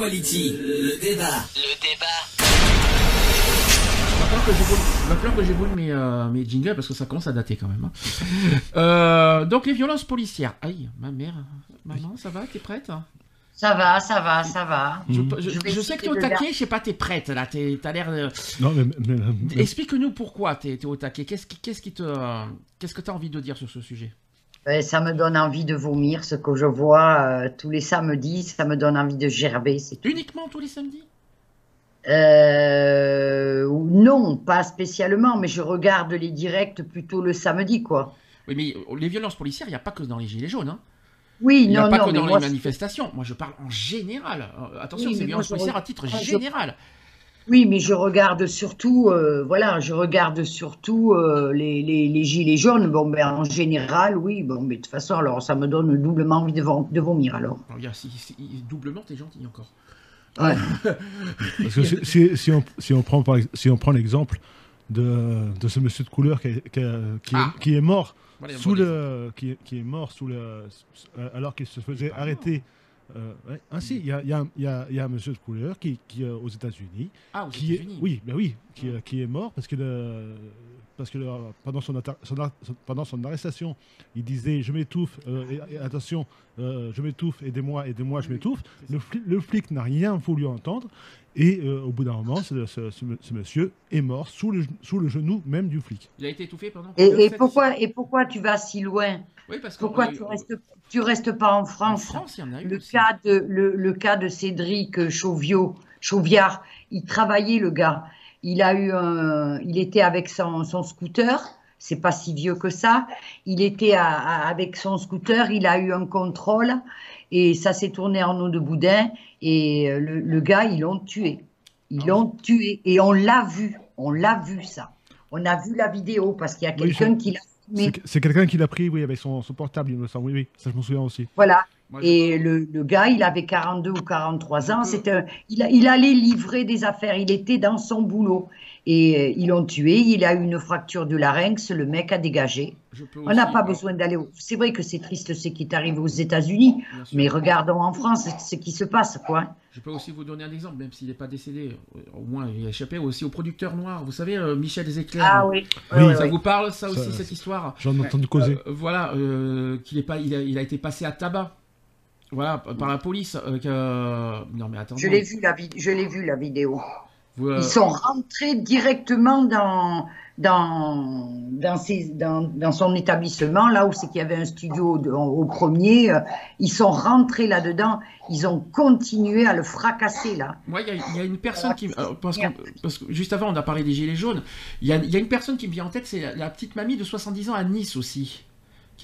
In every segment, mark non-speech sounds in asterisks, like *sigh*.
Equality, le débat. Le débat. Falloir que que j'évolue mes, euh, mes jingles parce que ça commence à dater quand même. hein. Euh, donc les violences policières. Aïe, ma mère. Maman, ça va? T'es prête? Ça va, ça va, ça va. Je, je- Je vais je sais que t'es essayer au de taquet, je sais pas, t'es prête là. t'es- T'as l'air. de- Non, mais, mais- mais- Explique-nous pourquoi t'es t'es au taquet. Qu'est-ce qui, qu'est-ce qui te, euh, qu'est-ce que t'as envie de dire sur ce sujet? Euh, Ça me donne envie de vomir, ce que je vois euh, tous les samedis, ça me donne envie de gerber, c'est. Uniquement tous les samedis? Euh, non, pas spécialement, mais je regarde les directs plutôt le samedi, quoi. Oui, mais les violences policières, il n'y a pas que dans les gilets jaunes. Hein. Oui, Il n'y a non, pas non, que dans moi, les manifestations. Moi, je parle en général. Euh, attention, Oui, c'est violences je policières à re- titre je- général. Oui, mais je regarde surtout, euh, voilà, je regarde surtout euh, les, les, les gilets jaunes. Bon, ben en général, oui, bon, mais de toute façon, alors ça me donne doublement envie de, vom- de vomir, alors. Alors, regarde, si, si- doublement, t'es gentil encore. Ouais. *laughs* Parce que si, si- si on, si on prend, si on prend l'exemple de, de ce monsieur de couleur qui, est- qui est- qui est- Ah. qui est mort Voilà, sous le, qui, est- mort sous le, alors qu'il se faisait arrêter. Euh, ouais. Il y a, il y, a, un- il y, a, il y a un monsieur de couleur qui, qui euh, aux États-Unis, Ah, aux qui est, États-Unis. oui, ben oui, qui, euh, qui est mort parce que le- parce que le- pendant son, atta- son ar- son- pendant son arrestation, il disait je m'étouffe, euh, et- et attention, euh, je m'étouffe, aidez-moi, aidez-moi, je m'étouffe. Le, fli- le flic n'a rien voulu entendre et euh, au bout d'un moment, ce, ce- ce- ce monsieur est mort sous le, sous le genou même du flic. Il a été étouffé pendant. Et, et pourquoi, et pourquoi tu vas si loin? Oui, parce Pourquoi tu restes, tu restes pas en En France France, il y en a eu le aussi. cas, de, le, le cas de Cédric Chauviot, Chauviard, il travaillait le gars. Il a eu un, il était avec son, son scooter. C'est pas si vieux que ça. Il était à- à- avec son scooter. Il a eu un contrôle et ça s'est tourné en eau de boudin. Et euh, le, le gars, ils l'ont tué. Ils Ah l'ont tué et on l'a vu. On l'a vu ça. On a vu la vidéo parce qu'il y a Oui, quelqu'un je- qui l'a C'est quelqu'un qui l'a pris, oui, avec son, son portable, il me semble. Oui, oui, ça je m'en souviens aussi. Voilà. Et le, le gars, il avait 42 ou 43 ans. Peux- C'était, un- il, a- il allait livrer des affaires. Il était dans son boulot. Et euh, ils l'ont tué. Il a eu une fracture du larynx. Le mec a dégagé. On n'a pas besoin d'aller. au- C'est vrai que c'est triste ce qui est arrivé aux États-Unis. Mais regardons en France ce qui se passe, quoi. Je peux aussi vous donner un exemple, même s'il n'est pas décédé. euh, Au moins, il a échappé aussi au producteur noir. Vous savez, euh, Michel Deséclairs. Ah oui. Oui, Ça vous parle, ça aussi, Ça- cette histoire? J'en ai entendu causer. Euh, Voilà, euh, qu'il est pas, il a, il a été passé à tabac. Voilà, par la police. euh, que- Non, mais attendez. Je l'ai vu la vid- je l'ai vu la vidéo. Vous, euh, Ils sont rentrés directement dans, dans, dans, ses- dans, dans son établissement, là où c'est qu'il y avait un studio de- au premier. euh, Ils sont rentrés là-dedans. Ils ont continué à le fracasser, là. Il y, a- il y a une personne qui. alors, parce, que juste avant, on a parlé des Gilets jaunes. Il y a, il y a une personne qui me vient en tête, c'est la, la petite mamie de 70 ans à Nice aussi.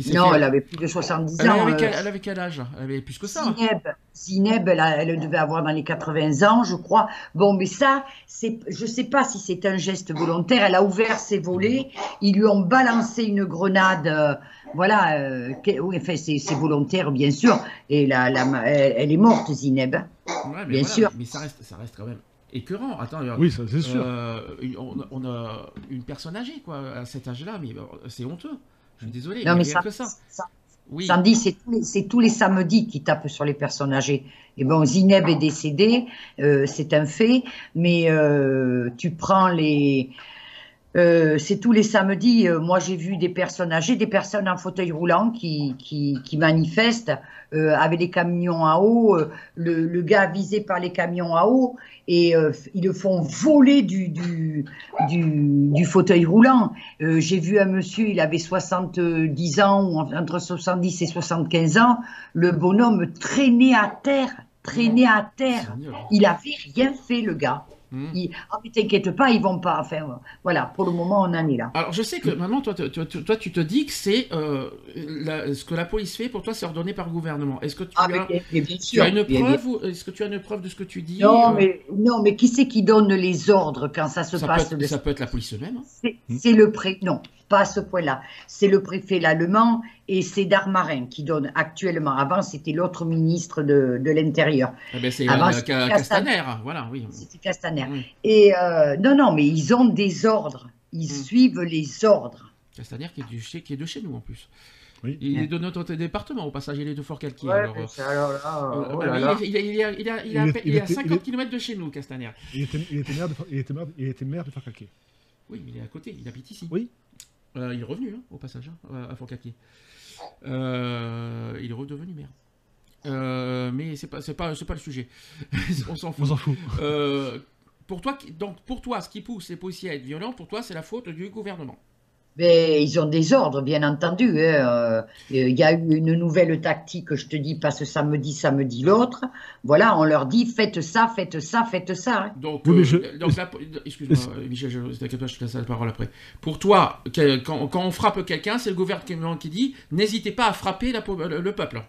Qui Non, fait- elle avait plus de 70 Elle ans. avait, euh, quel, elle avait quel âge? Elle avait plus que ça. Zineb, Zineb, elle, a- elle devait avoir dans les 80 ans, je crois. Bon, mais ça, c'est, je sais pas si c'est un geste volontaire. Elle a ouvert ses volets, ils lui ont balancé une grenade. euh, voilà, euh, oui, enfin, c'est, volontaire, bien sûr. Et la, la, elle, elle est morte, Zineb. Ouais, mais Bien voilà, sûr. Mais ça reste, ça reste quand même écœurant. Attends, Oui, ça c'est sûr. euh, on, on a une personne âgée, quoi, à cet âge-là, mais c'est honteux. Je suis désolé, Non, mais mais rien ça, que ça. ça- Oui. Sandy, c'est tous, les, c'est tous les samedis qui tapent sur les personnes âgées. Et bon, Zineb est décédée, euh, c'est un fait, mais euh, tu prends les. Euh, c'est tous les samedis. euh, moi, j'ai vu des personnes âgées, des personnes en fauteuil roulant qui, qui, qui manifestent euh, avec des camions à eau. le, le gars visé par les camions à eau et ils le font voler du, du, du, du fauteuil roulant. J'ai vu un monsieur, il avait 70 ans, ou en- entre 70 et 75 ans. Le bonhomme traînait à terre, traînait à terre. Il avait rien fait, le gars. Hmm. Ils- Ah, mais t'inquiète pas, ils vont pas. Enfin, voilà, pour le moment, on en est là. Alors je sais que maintenant, toi, toi, toi, toi, tu te dis que c'est euh, ce que la police fait pour toi, c'est ordonné par le gouvernement. Est-ce que tu Ah, as, bien, tu une preuve est-ce que tu as une preuve de ce que tu dis Non, euh, mais, non, mais qui c'est qui donne les ordres quand ça se ça, passe peut être, de- ça peut être la police elle-même. hein. C'est c'est le pré... Non, pas à ce point-là. C'est le préfet l'allemand et c'est Darmarin qui donne actuellement. Avant, c'était l'autre ministre de, de l'Intérieur. Eh ben, c'est euh, Castaner. Castaner, voilà, oui. C'était Castaner. Oui. Et euh, non, non, mais ils ont des ordres. Ils Hmm. suivent les ordres. Castaner qui est, du- chez- qui est de chez nous en plus. Oui. Il Ouais. est de notre département au passage, il est de Fort Calquier. Ouais, alors, mais ça, alors là, là oui, là. il, est- à est- pe- il il est à était- 50 il est- km de chez nous, Castaner. Il était, il était maire de, de Farcalquet. Oui, mais il est à côté, il habite ici. Oui. Euh, il est revenu, hein, au passage, hein, à Fort Calquier. Euh, il est redevenu maire. Euh, mais c'est pas, c'est pas, le sujet. *laughs* On s'en On fout. Euh, pour toi, qui- donc pour toi, ce qui pousse les policiers à être violents, pour toi, c'est la faute du gouvernement. Mais ils ont des ordres, bien entendu. hein. Euh, Il y a eu une nouvelle tactique, je te dis, passe samedi, samedi l'autre. Voilà, on leur dit faites ça, faites ça, faites ça. hein. Donc, Oui, euh, je- donc là, excuse-moi, euh, Michel, je, t'inquiète pas, je te laisse la parole après. Pour toi, quand, quand on frappe quelqu'un, c'est le gouvernement qui dit n'hésitez pas à frapper la, le peuple.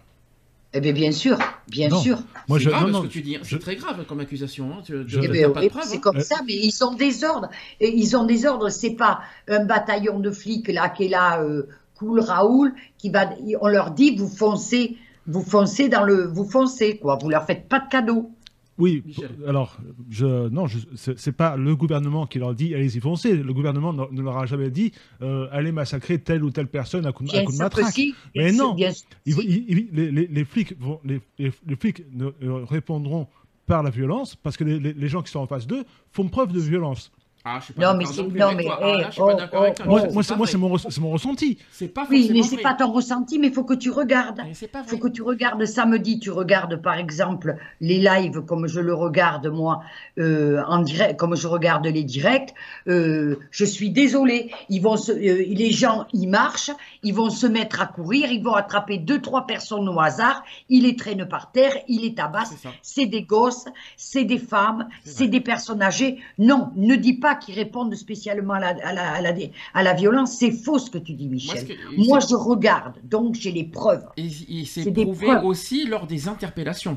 Eh bien, bien sûr, bien Non. sûr. Moi, c'est je, grave non, ce que tu dis, je- c'est très grave comme accusation. Hein. Tu, Je- Eh oui, de preuves. c'est hein. comme ça, mais ils ont des ordres. Et ils ont des ordres. C'est pas un bataillon de flics là qui est là, euh, cool Raoul, qui va. On leur dit vous foncez, vous foncez dans le, vous foncez quoi. Vous leur faites pas de cadeaux. Oui, Michel. alors, je, non, je, c'est pas le gouvernement qui leur dit allez-y foncez. Le gouvernement ne, ne leur a jamais dit euh, allez massacrer telle ou telle personne à coup de, à coup matraque. Mais non. bien Ils ils- ils- les, les- les flics vont, les, les- les flics ne, euh, répondront par la violence parce que les gens qui sont en face d'eux font preuve de violence. Ah, je suis pas Non, mais non c'est- non, mais. Moi, c'est mon, re- mon ressenti. C'est pas Oui, mais c'est pas ton ressenti, mais il faut que tu regardes. Il faut que tu regardes samedi, tu regardes par exemple les lives comme je le regarde moi euh, en direct, comme je regarde les directs. euh, je suis désolée, ils vont se, euh, les gens ils marchent, ils vont se mettre à courir, ils vont attraper deux trois personnes au hasard, ils les traînent par terre, ils les tabassent. C'est des gosses, c'est des femmes, C'est des personnes âgées. Non, ne dis pas qu'ils répondent spécialement à la, à la, à la, à la violence. C'est faux ce que tu dis, Michel. que- Moi, je regarde, donc j'ai les preuves. Et, et c'est des prouvé preuves. aussi lors des interpellations.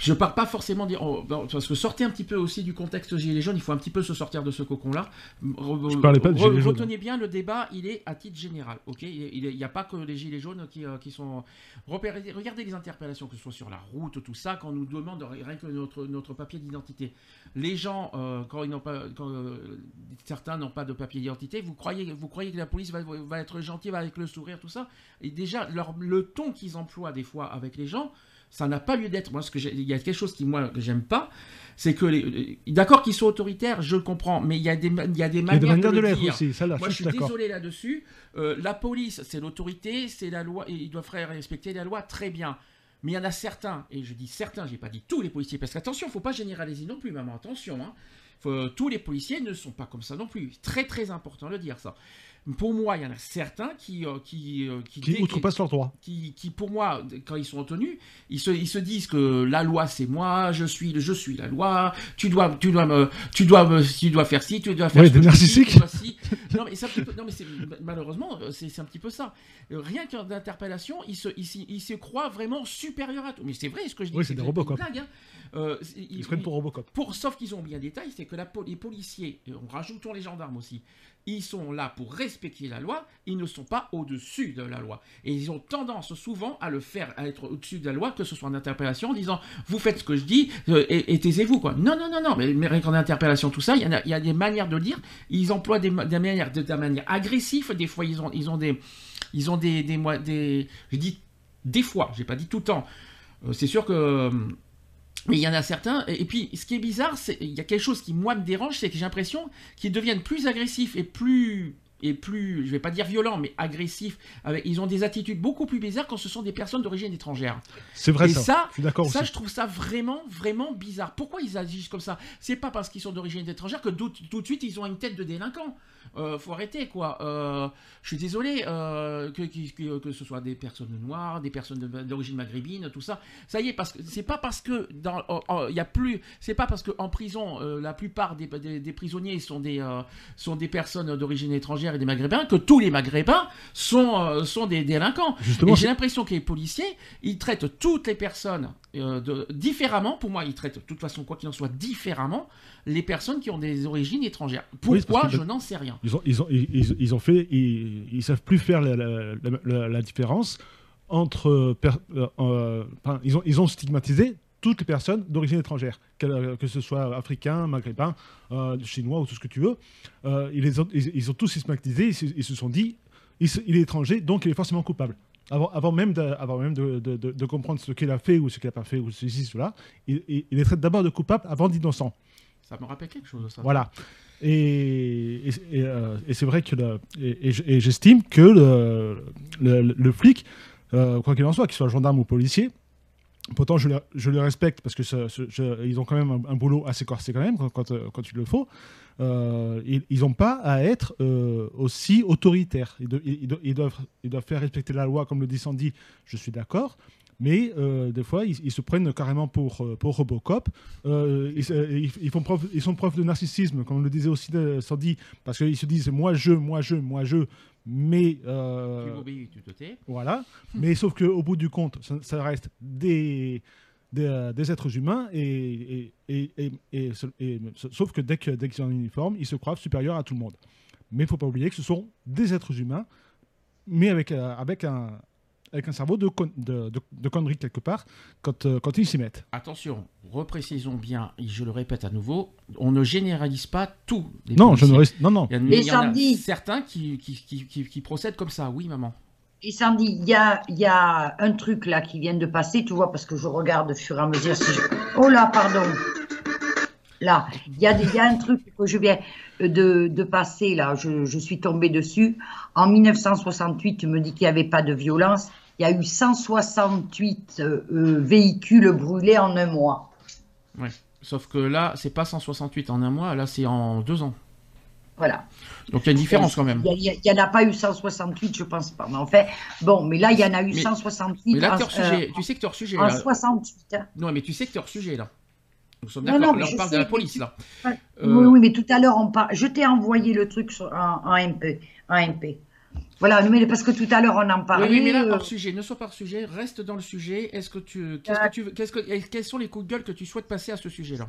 Je parle pas forcément dire oh, parce que sortez un petit peu aussi du contexte gilets jaunes. Il faut un petit peu se sortir de ce cocon-là. Re- Je parlais pas de re- gilets jaunes. Retenez bien le débat. Il est à titre général. Ok? Il n'y a pas que les gilets jaunes qui, euh, qui sont. Repérez- regardez les interpellations que ce soit sur la route, tout ça, quand on nous demande rien que notre notre papier d'identité. Les gens euh, quand ils n'ont pas, quand euh, certains n'ont pas de papier d'identité, vous croyez vous croyez que la police va, va être gentille va avec le sourire tout ça? Et déjà, leur, le ton qu'ils emploient des fois avec les gens, ça n'a pas lieu d'être. Moi, ce que il y a quelque chose qui moi que j'aime pas, c'est que les, d'accord qu'ils sont autoritaires, je le comprends, mais il y a des, il y a des manières de, le l'être dire. aussi. Ça, là, Moi, je suis désolé là-dessus. Euh, la police, c'est l'autorité, c'est la loi, et ils doivent faire respecter la loi très bien. Mais il y en a certains, et je dis certains, j'ai pas dit tous les policiers, parce qu'attention, faut pas généraliser non plus, maman, attention. Hein. Faut- tous les policiers ne sont pas comme ça non plus. Très très important de le dire ça. Pour moi, il y en a certains qui euh, qui euh, qui, Qui dès- outrepassent leurs droits. qui, qui, pour moi, quand ils sont en tenue, ils se, ils se disent que la loi c'est moi, je suis, je suis la loi, tu dois, tu dois me, tu dois me, tu dois faire ci, tu dois faire Ouais, des narcissiques. ci. Non mais c'est un petit peu- non mais c'est malheureusement euh, c'est un petit peu ça. Rien qu'en interpellation, ils se, ils, ils se croient vraiment supérieurs à tout. Mais c'est vrai ce que je dis. Oui, c'est des Robocop. blague, hein. Euh, c'est- Ils se prennent pour Robocop. pour, sauf qu'ils ont bien un détail, c'est que la, les policiers, en rajoutons les gendarmes aussi, ils sont là pour respecter la loi, ils ne sont pas au-dessus de la loi. Et ils ont tendance souvent à le faire, à être au-dessus de la loi, que ce soit en interpellation, en disant vous faites ce que je dis euh, et, taisez-vous. quoi. Non, non, non, non, mais, mais qu'en interpellation, tout ça, il y, en a, a des manières de dire, ils emploient des, des manières, de, manière agressive, des fois ils ont, ils ont des. Ils ont des, des je dis des fois, j'ai pas dit tout le temps. Euh, c'est sûr que euh, mais il y en a certains, et puis ce qui est bizarre, c'est il y a quelque chose qui moi me dérange, c'est que j'ai l'impression qu'ils deviennent plus agressifs et plus et plus, je vais pas dire violents, mais agressifs. Avec, ils ont des attitudes beaucoup plus bizarres quand ce sont des personnes d'origine étrangère. C'est vrai Et ça. ça, Je suis d'accord Ça, aussi. je trouve ça vraiment, vraiment bizarre. Pourquoi ils agissent comme ça? C'est pas parce qu'ils sont d'origine étrangère que tout, tout de suite ils ont une tête de délinquant. Euh, faut arrêter quoi. Euh, je suis désolé euh, que, que, que ce soit des personnes noires, des personnes de- d'origine maghrébine, tout ça. Ça y est, parce que c'est pas parce que dans en- en- il y a plus, c'est pas parce que en prison euh, la plupart des, des- des prisonniers sont des euh, sont des personnes d'origine étrangère et des maghrébins que tous les maghrébins sont euh, sont des délinquants. Justement, Et j'ai l'impression que les policiers, ils traitent toutes les personnes euh, de- différemment. Pour moi, ils traitent de toute façon, quoi qu'il en soit, différemment les personnes qui ont des origines étrangères. Pourquoi Je n'en sais rien. Ils ont, ils ont, ils, ils- ils ont fait, ils, ils savent plus faire la, la- la- la- la différence entre, per- euh, euh, enfin, ils ont, ils ont stigmatisé toutes les personnes d'origine étrangère, que, que ce soit africain, maghrébin, euh, chinois ou tout ce que tu veux. Euh, ils, les ont, ils, ils ont tous stigmatisé, ils, se- ils se sont dit, il, est étranger, donc il est forcément coupable. Avant, avant même, de, avant même de, de- de- de comprendre ce qu'il a fait ou ce qu'il n'a pas fait ou ceci, cela, il, il, il les traite d'abord de coupable avant d'innocent. Ça me rappelle quelque chose, ça. Voilà. Et, euh, c'est vrai que le- et, j'estime que le, flic, euh, quoi qu'il en soit, qu'il soit gendarme ou policier, pourtant je le, respecte parce que ont quand même un, boulot assez corsé quand même quand, quand, euh, il le faut. ils n'ont pas à être aussi autoritaires. Ils doivent, ils doivent faire respecter la loi, comme le dit Sandy, je suis d'accord. Mais euh, des fois, ils, ils se prennent carrément pour, euh, pour Robocop. Euh, ils, ils- font preuve, ils sont de narcissisme, comme le disait aussi Sandy, parce qu'ils se disent moi je, moi je, moi je. Mais euh, Tu m'obéis, tu te tais. voilà. Mais sauf qu'au bout du compte, ça, ça reste des, des, des êtres humains. Et, et, et, et- sauf que dès que- dès qu'ils ont un uniforme, ils se croient supérieurs à tout le monde. Mais il ne faut pas oublier que ce sont des êtres humains, mais avec, avec, un, avec un cerveau de, con- de, de, de conneries quelque part quand, euh, quand ils s'y mettent. Attention, reprécisons bien, et je le répète à nouveau, on ne généralise pas les Non, je ne reste- non, non. Il y, a, Mais il y en a certains qui, qui, qui, qui- qui procèdent comme ça, oui maman. Et Sandy, il y a, il y a un truc là qui vient de passer, tu vois, parce que je regarde au fur et à mesure. Si je... Oh là, pardon. Là, il y, a des- il y a un truc que je viens de, de passer, là, je, je suis tombée dessus. En 1968, tu me dis qu'il n'y avait pas de violence. Il y a eu 168 euh, euh, véhicules brûlés en un mois. Ouais. Sauf que là, c'est pas 168 en un mois, là c'est en deux ans. Voilà. Donc il y a une différence quand même. Il n'y en a pas eu 168, je pense pas. Mais en fait, bon, mais là, il y en a eu Mais- 168 Mais là, en, t'es hors euh, sujet. tu sais que t'es hors sujet. en là. 68. hein. Non, mais tu sais que t'es hors sujet là. Nous sommes d'accord. Là, on parle sais, de la police tu- là. Euh, Oui, oui, mais tout à l'heure, on par... je t'ai envoyé le truc sur, en, en MP. En MP. Voilà, mais parce que tout à l'heure, on en parlait. oui, mais là, euh, hors sujet, ne sois pas hors sujet, reste dans le sujet. Est-ce que tu, qu'est-ce que tu, veux- qu'est-ce que, quels sont les coups de gueule que tu souhaites passer à ce sujet-là?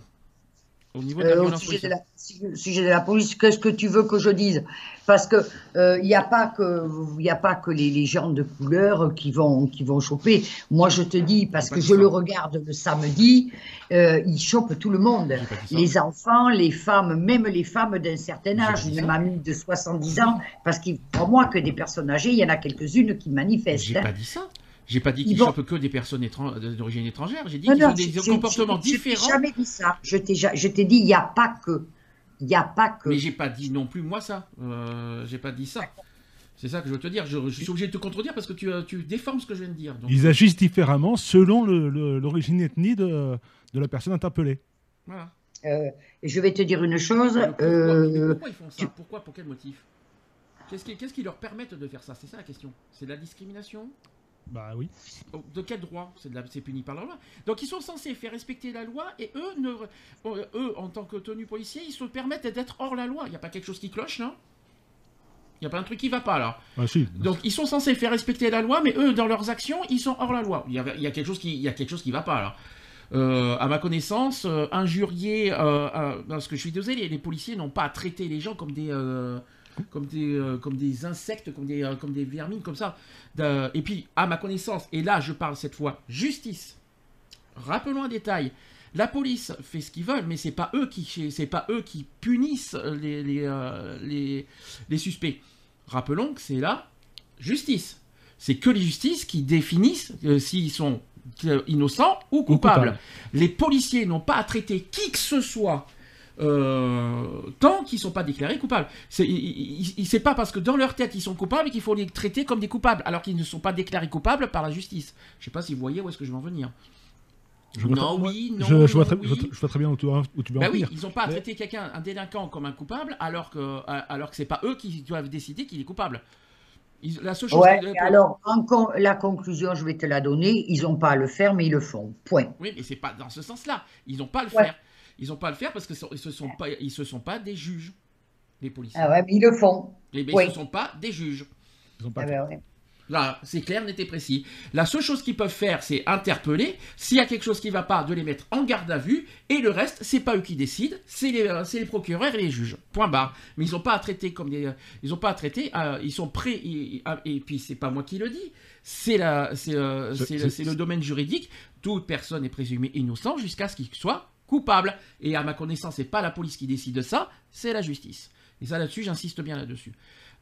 Au niveau de la euh, au sujet de, la, su- sujet de la police, qu'est-ce que tu veux que je dise? Parce que euh, il n'y a pas que il y a pas que les, les gens de couleur qui vont qui vont choper. Moi, je te dis parce que je le regarde le samedi, euh, ils chopent tout le monde. Les enfants, les femmes, même les femmes d'un certain âge, une mamie de 70 ans, parce qu'il pour moi que des personnes âgées, il y en a quelques-unes qui manifestent. J'ai hein. pas dit ça. J'ai pas dit Ils qu'ils vont- chopent que des personnes étran- d'origine étrangère. J'ai dit qu'ils ont des je- comportements je- je différents. jamais dit ça. Je t'ai ja- je t'ai dit, il n'y a pas que. Il n'y a pas que. Mais j'ai pas dit non plus moi ça. Euh, j'ai pas dit ça. C'est ça que je veux te dire. Je, je suis obligé de te contredire parce que tu, euh, tu déformes ce que je viens de dire. Donc, Ils agissent différemment selon le- le- l'origine ethnie de, de la personne interpellée. voilà. Euh, je vais te dire une chose. Pourquoi, euh, ils font ça? tu- Pourquoi? Pour quel motif? Qu'est-ce qui, leur permettent de faire ça? C'est ça la question. C'est de la discrimination? Bah oui. Oh, De quel droit C'est puni par la loi. Donc ils sont censés faire respecter la loi et eux, ne, euh, eux en tant que tenue policier, ils se permettent d'être hors la loi. Il n'y a pas quelque chose qui cloche là Il n'y a pas un truc qui va pas là Ah, si. Donc ils sont censés faire respecter la loi, mais eux, dans leurs actions, ils sont hors la loi. Il y a, il y a quelque chose qui, il y a quelque chose qui va pas là. Euh, à ma connaissance, euh, injurier, euh, parce que je suis désolé, les, les policiers n'ont pas à traiter les gens comme des, euh, comme des, euh, comme des insectes, comme des, euh, comme des vermines, comme ça. Et puis, à ma connaissance, et là, je parle cette fois justice. Rappelons un détail. La police fait ce qu'ils veulent, mais c'est pas eux qui, c'est pas eux qui punissent les, les, euh, les, les suspects. Rappelons que c'est la justice. C'est que les justices qui définissent euh, s'ils sont euh, innocents ou coupables. coupables. Les policiers n'ont pas à traiter qui que ce soit euh, tant qu'ils ne sont pas déclarés coupables. C'est pas parce que dans leur tête ils sont coupables qu'il faut les traiter comme des coupables, alors qu'ils ne sont pas déclarés coupables par la justice. Je sais pas si vous voyez où est-ce que je veux en venir. Je vois Non, très- oui, non, je, je vois très, oui. je vois- je vois très bien où tu, où tu veux en Bah oui, venir. ils n'ont pas à Mais- traiter quelqu'un, un délinquant, comme un coupable, alors que, euh, alors que c'est pas eux qui doivent décider qu'il est coupable. Ils- la seule chose Ouais, alors, en con- la conclusion, je vais te la donner, ils n'ont pas à le faire, mais ils le font. Point. Oui, mais c'est pas dans ce sens-là. Ils n'ont pas à le Ouais. faire. Ils n'ont pas à le faire parce que ce- ils se sont pas, ils se sont pas des juges, les policiers. Ah ouais, mais ils le font. Eh ben, oui. Ils ne sont pas des juges. Ils ont pas Ah ben ouais. Là, c'est clair, net et précis. La seule chose qu'ils peuvent faire, c'est interpeller. S'il y a quelque chose qui ne va pas, de les mettre en garde à vue. Et le reste, c'est pas eux qui décident, c'est les, euh, c'est les procureurs et les juges. Point barre. Mais ils n'ont pas à traiter comme des, ils n'ont pas à traiter. euh, ils sont prêts. ah, et puis c'est pas moi qui le dis. La, euh, c'est le domaine juridique. Toute personne est présumée innocente jusqu'à ce qu'il soit coupable. Et à ma connaissance, c'est pas la police qui décide de ça, c'est la justice. Et ça là-dessus, j'insiste bien là-dessus.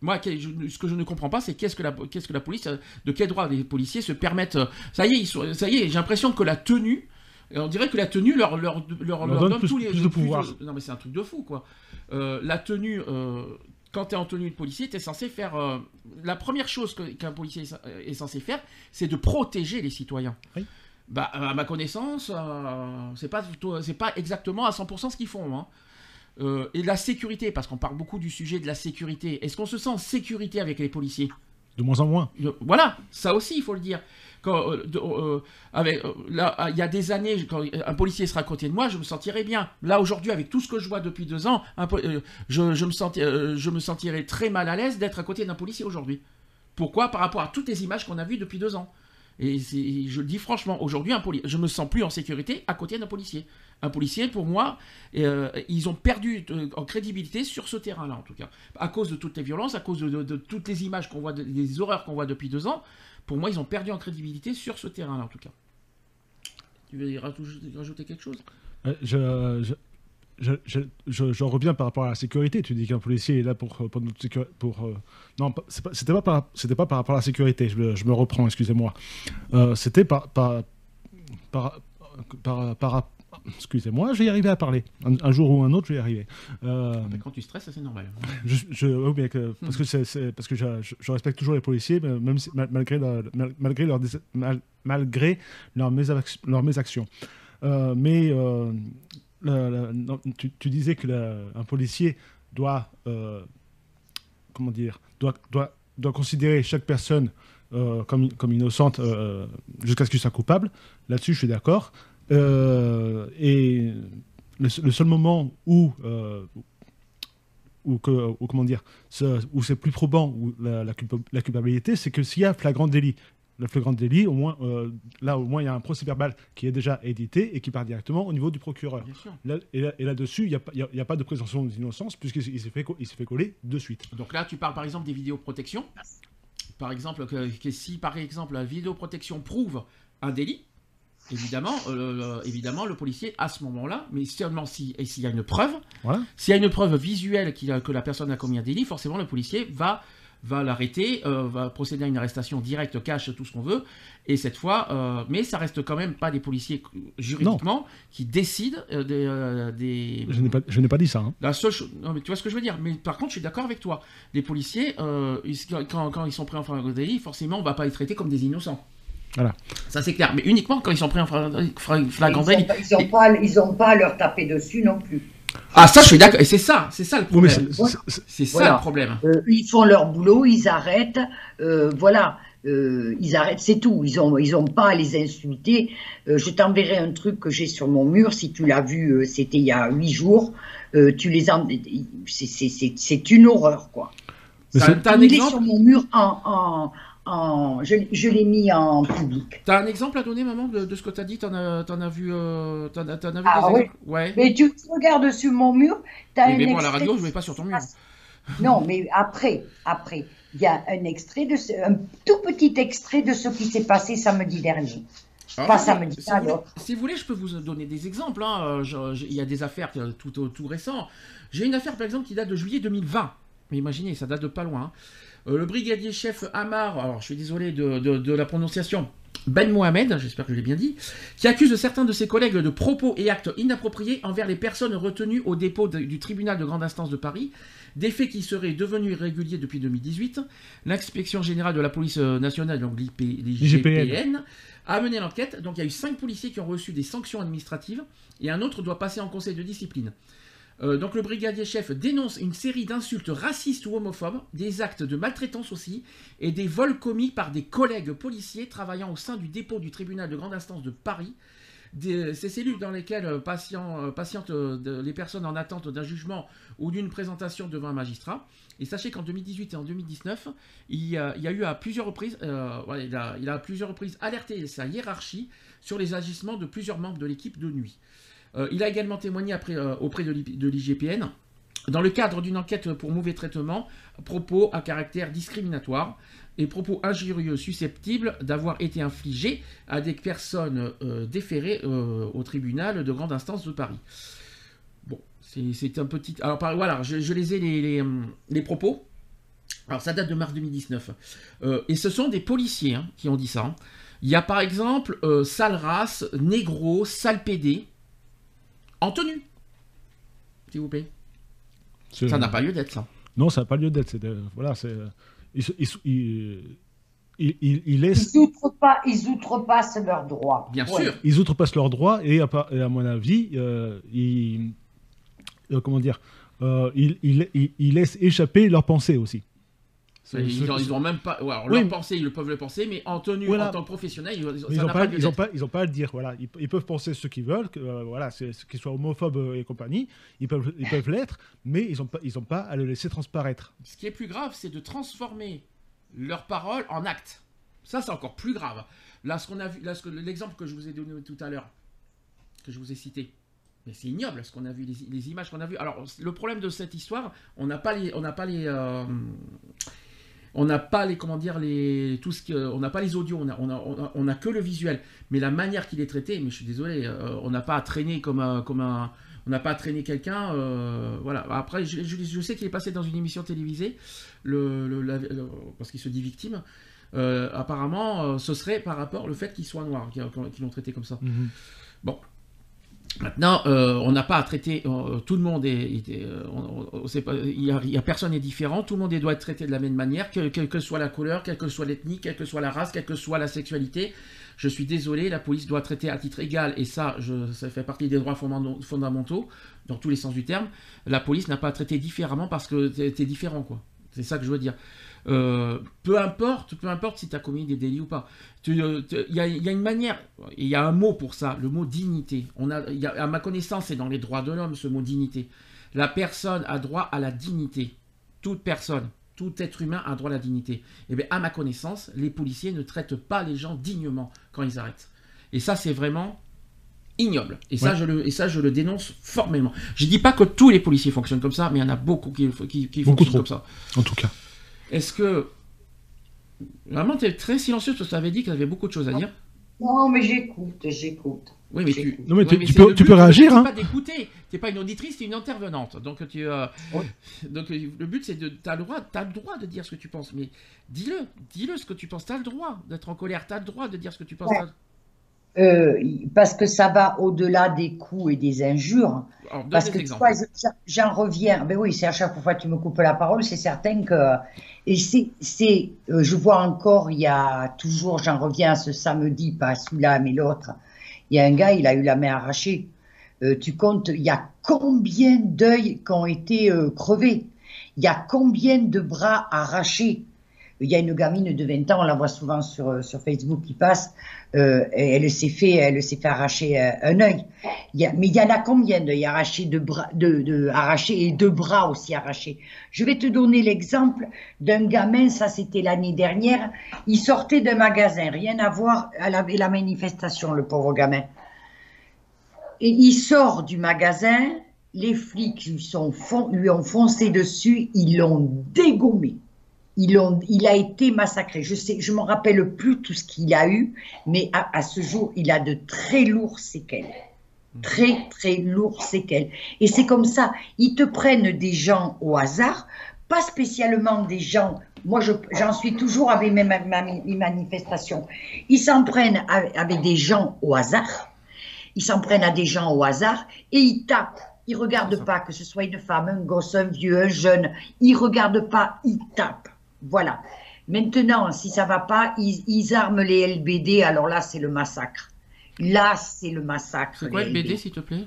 Moi, ce que je ne comprends pas, c'est qu'est-ce que la, qu'est-ce que la police, euh, de quel droit les policiers se permettent. euh, Ça y est, ils sont, ça y est, j'ai l'impression que la tenue, on dirait que la tenue leur, leur, leur, leur donne donne plus- tous les plus de pouvoir. non, mais c'est un truc de fou, quoi. Euh, la tenue, euh, quand tu es en tenue de policier, tu es censé faire. euh, la première chose que- qu'un policier est, est censé faire, c'est de protéger les citoyens. Oui. Bah, à ma connaissance, euh, c'est pas, c'est pas exactement à 100% ce qu'ils font. hein. Euh, et la sécurité, parce qu'on parle beaucoup du sujet de la sécurité. Est-ce qu'on se sent en sécurité avec les policiers? De moins en moins. Euh, Voilà, ça aussi, il faut le dire. Quand, euh, de- avec, là, il y a des années, quand un policier sera à côté de moi, je me sentirais bien. Là, aujourd'hui, avec tout ce que je vois depuis deux ans, un je, je me senti- je me sentirais très mal à l'aise d'être à côté d'un policier aujourd'hui. Pourquoi? Par rapport à toutes les images qu'on a vues depuis deux ans. Et je le dis franchement, aujourd'hui, un je me sens plus en sécurité à côté d'un policier. Un policier, pour moi, euh, ils ont perdu euh, en crédibilité sur ce terrain-là, en tout cas. À cause de toutes les violences, à cause de, toutes les images qu'on voit, de- des horreurs qu'on voit depuis deux ans, pour moi, ils ont perdu en crédibilité sur ce terrain-là, en tout cas. Tu veux rajouter, quelque chose? Euh, je, je, je, je- j'en reviens par rapport à la sécurité. Tu dis qu'un policier est là pour, pour notre sécurité. Pour, euh, non, c'était pas, par- pas par rapport à la sécurité. Je, me- reprends, excusez-moi. Euh, c'était par. par, par, par, par- excusez-moi, je vais y arriver à parler. Un, un jour ou un autre, je vais y arriver. Euh, Mais Quand tu stresses, c'est normal. je, je- oui, mais que- parce que, parce je, respecte toujours les policiers, même si- mal- malgré, leur- mal- malgré, leur, mal- malgré mésac-. Euh, mais euh, tu, disais que un policier doit, euh, comment dire, doit, doit, doit considérer chaque personne euh, comme, comme innocente euh, jusqu'à ce qu'il soit coupable. Là-dessus, je suis d'accord. Et le, se- le seul moment où, où, comment dire, où c'est plus probant où la culpabilité, c'est que s'il y a flagrant délit. Le flagrant délit, au moins, euh, là, au moins, il y a un procès verbal qui est déjà édité et qui part directement au niveau du procureur. Là- et là- et là-dessus, il n'y a, a- a pas de présomption d'innocence puisqu'il s'est- fait, il fait coller de suite. Donc là, tu parles par exemple des vidéoprotections. Par exemple, que, que si par exemple la vidéoprotection prouve un délit, évidemment, euh, évidemment, le policier à ce moment-là, mais seulement si et s'il y a une preuve, Voilà. s'il y a une preuve visuelle a- que la personne a commis un délit, forcément le policier va va l'arrêter, euh, va procéder à une arrestation directe, cash, tout ce qu'on veut. Et cette fois, euh, mais ça reste quand même pas des policiers juridiquement qui décident euh, des, euh, des, Je n'ai pas, je n'ai pas dit ça. hein. la seule chose, non mais tu vois ce que je veux dire. Mais par contre, je suis d'accord avec toi. Les policiers, euh, ils- quand, quand ils sont pris en flagrant délit, forcément, on va pas les traiter comme des innocents. Voilà. Ça c'est clair. Mais uniquement quand ils sont pris en flagrant Ils n'ont délit. pas, ils ont pas, ils ont pas à leur taper dessus non plus. Ah ça, je suis d'accord. Et c'est ça, c'est ça le problème. c'est- ça Voilà. le problème. Euh, ils font leur boulot, ils arrêtent, euh, voilà, euh, ils arrêtent, c'est tout. Ils ont, ils ont pas à les insulter. Euh, je t'enverrai un truc que j'ai sur mon mur, si tu l'as vu, euh, c'était il y a huit jours. Euh, tu les en... c'est- c'est- c'est c'est une horreur, quoi. T'as un Il est sur exemple mon mur en, en, en je, je l'ai mis en public. T'as un exemple à donner, maman, de, de ce que t'as dit? T'en as, as vu, euh, t'en as, as vu Ah oui. Ouais. Mais tu regardes sur mon mur, Mais, un mais bon, à la radio, je mets ce pas sur ton mur. Non, mais après, après, il y a un extrait de ce- un tout petit extrait de ce qui s'est passé samedi dernier. Ah, Pas samedi, si, vous voulez, alors. si vous voulez, je peux vous donner des exemples. hein. Euh, je- je- Il y a des affaires euh, tout, tout, tout récents. J'ai une affaire, par exemple, qui date de juillet 2020. Mais imaginez, ça date de pas loin. hein. Euh, le brigadier chef Amar, alors je suis désolé de, de- de la prononciation, Ben Mohamed, j'espère que je l'ai bien dit, qui accuse certains de ses collègues de propos et actes inappropriés envers les personnes retenues au dépôt de- du tribunal de grande instance de Paris, Des faits qui seraient devenus irréguliers depuis 2018, l'inspection générale de la police euh, nationale, donc l'IGPN, a mené l'enquête. Donc il y a eu cinq policiers qui ont reçu des sanctions administratives et un autre doit passer en conseil de discipline. Euh, donc le brigadier chef dénonce une série d'insultes racistes ou homophobes, des actes de maltraitance aussi, et des vols commis par des collègues policiers travaillant au sein du dépôt du tribunal de grande instance de Paris. Des- ces cellules dans lesquelles euh, patient- euh, patientent euh, les personnes en attente d'un jugement ou d'une présentation devant un magistrat. Et sachez qu'en 2018 et en 2019, il a, il a eu à plusieurs reprises, euh, il a à plusieurs reprises alerté sa hiérarchie sur les agissements de plusieurs membres de l'équipe de nuit. Euh, il a également témoigné euh, auprès de l'I- de l'IGPN dans le cadre d'une enquête pour mauvais traitement, propos à caractère discriminatoire et propos injurieux susceptibles d'avoir été infligés à des personnes euh, déférées au tribunal de grande instance de Paris. Bon, c'est un petit... Alors voilà, je, les ai hum, les propos. Alors ça date de mars 2019. Euh, et ce sont des policiers hein, qui ont dit ça. hein. Il y a par exemple sale race, négro, sale pédé, en tenue. S'il vous plaît. Ça n'a pas lieu d'être ça. Non, ça n'a pas lieu d'être. c'est de- Voilà, c'est. Ils, ils ils- ils- ils- ils laissent. Ils outre pas, ils outrepassent leurs droits. Bien Ouais. sûr. Ils outrepassent leurs droits et à, et à mon avis, euh, ils, euh, comment dire, euh, ils, ils- ils- ils laissent échapper leurs pensées aussi. Ils, c'est- ont, ils ont même pas. ouais, alors, Oui, leur pensée, ils le peuvent le penser, mais en tenue, Voilà. en tant que professionnel, ils, n'ont pas, ils ont pas, ils ont pas à le dire. Voilà, ils, ils peuvent penser ce qu'ils veulent, que, euh, voilà, qu'ils soient homophobes et compagnie. Ils peuvent, ils peuvent l'être, mais ils n'ont pas, ils ont pas à le laisser transparaître. Ce qui est plus grave, c'est de transformer leurs paroles en actes. Ça, c'est encore plus grave. Là, ce qu'on a vu, là, ce que- l'exemple que je vous ai donné tout à l'heure, que je vous ai cité, mais c'est ignoble ce qu'on a vu, les, les images qu'on a vues. Alors, le problème de cette histoire, on n'a pas les, on n'a pas les, euh, on n'a pas les, comment dire, les, tout ce on n'a pas les audios, on a, on a, on a, on a que le visuel. Mais la manière qu'il est traité, mais je suis désolé, euh, on n'a pas à traîner comme un, comme un, on n'a pas à traîner quelqu'un, euh, voilà. Après, je, je- je sais qu'il est passé dans une émission télévisée, le, le- la- le- parce qu'il se dit victime. Euh, apparemment, euh, ce serait par rapport au fait qu'il soit noir, qu'ils l'ont traité comme ça. Maintenant, euh, on n'a pas à traiter. euh, tout le monde est. est- il y a, personne n'est différent. Tout le monde est- doit être traité de la même manière, que- quelle que soit la couleur, quelle que soit l'ethnie, quelle que soit la race, quelle que soit la sexualité. Je suis désolé, la police doit traiter à titre égal, et ça, je, ça fait partie des droits fondamentaux, dans tous les sens du terme. La police n'a pas à traiter différemment parce que t'es es différent, quoi. C'est ça que je veux dire. Euh, peu importe, peu importe si tu as commis des délits ou pas. Euh, Il y, a, il y a une manière, il y a un mot pour ça, le mot dignité. On a, il y a- à ma connaissance, c'est dans les droits de l'homme ce mot dignité. La personne a droit à la dignité. Toute personne, tout être humain a droit à la dignité. Et bien, à ma connaissance, les policiers ne traitent pas les gens dignement quand ils arrêtent. Et ça, c'est vraiment ignoble. Et ça, je le, et ça, je le dénonce formellement. Je dis pas que tous les policiers fonctionnent comme ça, mais il y en a beaucoup qui, qui, qui Beaucoup fonctionnent trop. comme ça. En tout cas. Est-ce que. Vraiment, tu es très silencieux parce que tu avais dit qu'il y avait beaucoup de choses à dire? Non, mais j'écoute, j'écoute. Oui, mais tu. Non, mais tu- Oui, tu c'est peux- le tu peux réagir, c'est hein. pas d'écouter. Tu n'es pas une auditrice, tu es une intervenante. Donc, tu, euh, *laughs* donc euh, le but, c'est de. Tu as, le droit- t'as le droit de dire ce que tu penses. Mais dis-le. Dis-le ce que tu penses. Tu as le droit d'être en colère. Tu as le droit de dire ce que tu penses. Ouais. Euh, parce que ça va au-delà des coups et des injures. Alors, Parce que j'en reviens. Ben oui, c'est à chaque fois que tu me coupes la parole, c'est certain que. Et c'est, euh, je vois encore, il y a toujours, j'en reviens ce samedi, pas celui-là, mais l'autre. Il y a un gars, il a eu la main arrachée. Euh, tu comptes, il y a combien d'œils qui ont été euh, crevés? Il y a combien de bras arrachés? Il y a une gamine de 20 ans, on la voit souvent sur, euh, Facebook qui passe, euh, elle s'est fait, fait arracher euh, un œil. Mais il y en a combien d'œils arrachés, de bras, de, bras aussi arrachés? Je vais te donner l'exemple d'un gamin, ça c'était l'année dernière, il sortait d'un magasin, rien à voir avec la manifestation, le pauvre gamin. Et il sort du magasin, les flics lui, sont lui ont foncé dessus, ils l'ont dégommé. Ils il a été massacré. Je sais, je me rappelle plus tout ce qu'il a eu, mais à, à ce jour, il a de très lourds séquelles. Très, très lourds séquelles. Et c'est comme ça. Ils te prennent des gens au hasard, pas spécialement des gens. Moi, je- j'en suis toujours avec mes, ma- ma- mes manifestations. Ils s'en prennent avec, avec des gens au hasard. Ils s'en prennent à des gens au hasard et ils tapent. Il regarde C'est ça. pas, que ce soit une femme, un gosse, un vieux, un jeune. Il regarde pas, il tape. Voilà. Maintenant, si ça va pas, ils, ils arment les LBD. Alors là, c'est le massacre. Là, c'est le massacre. C'est quoi LBD. s'il te plaît?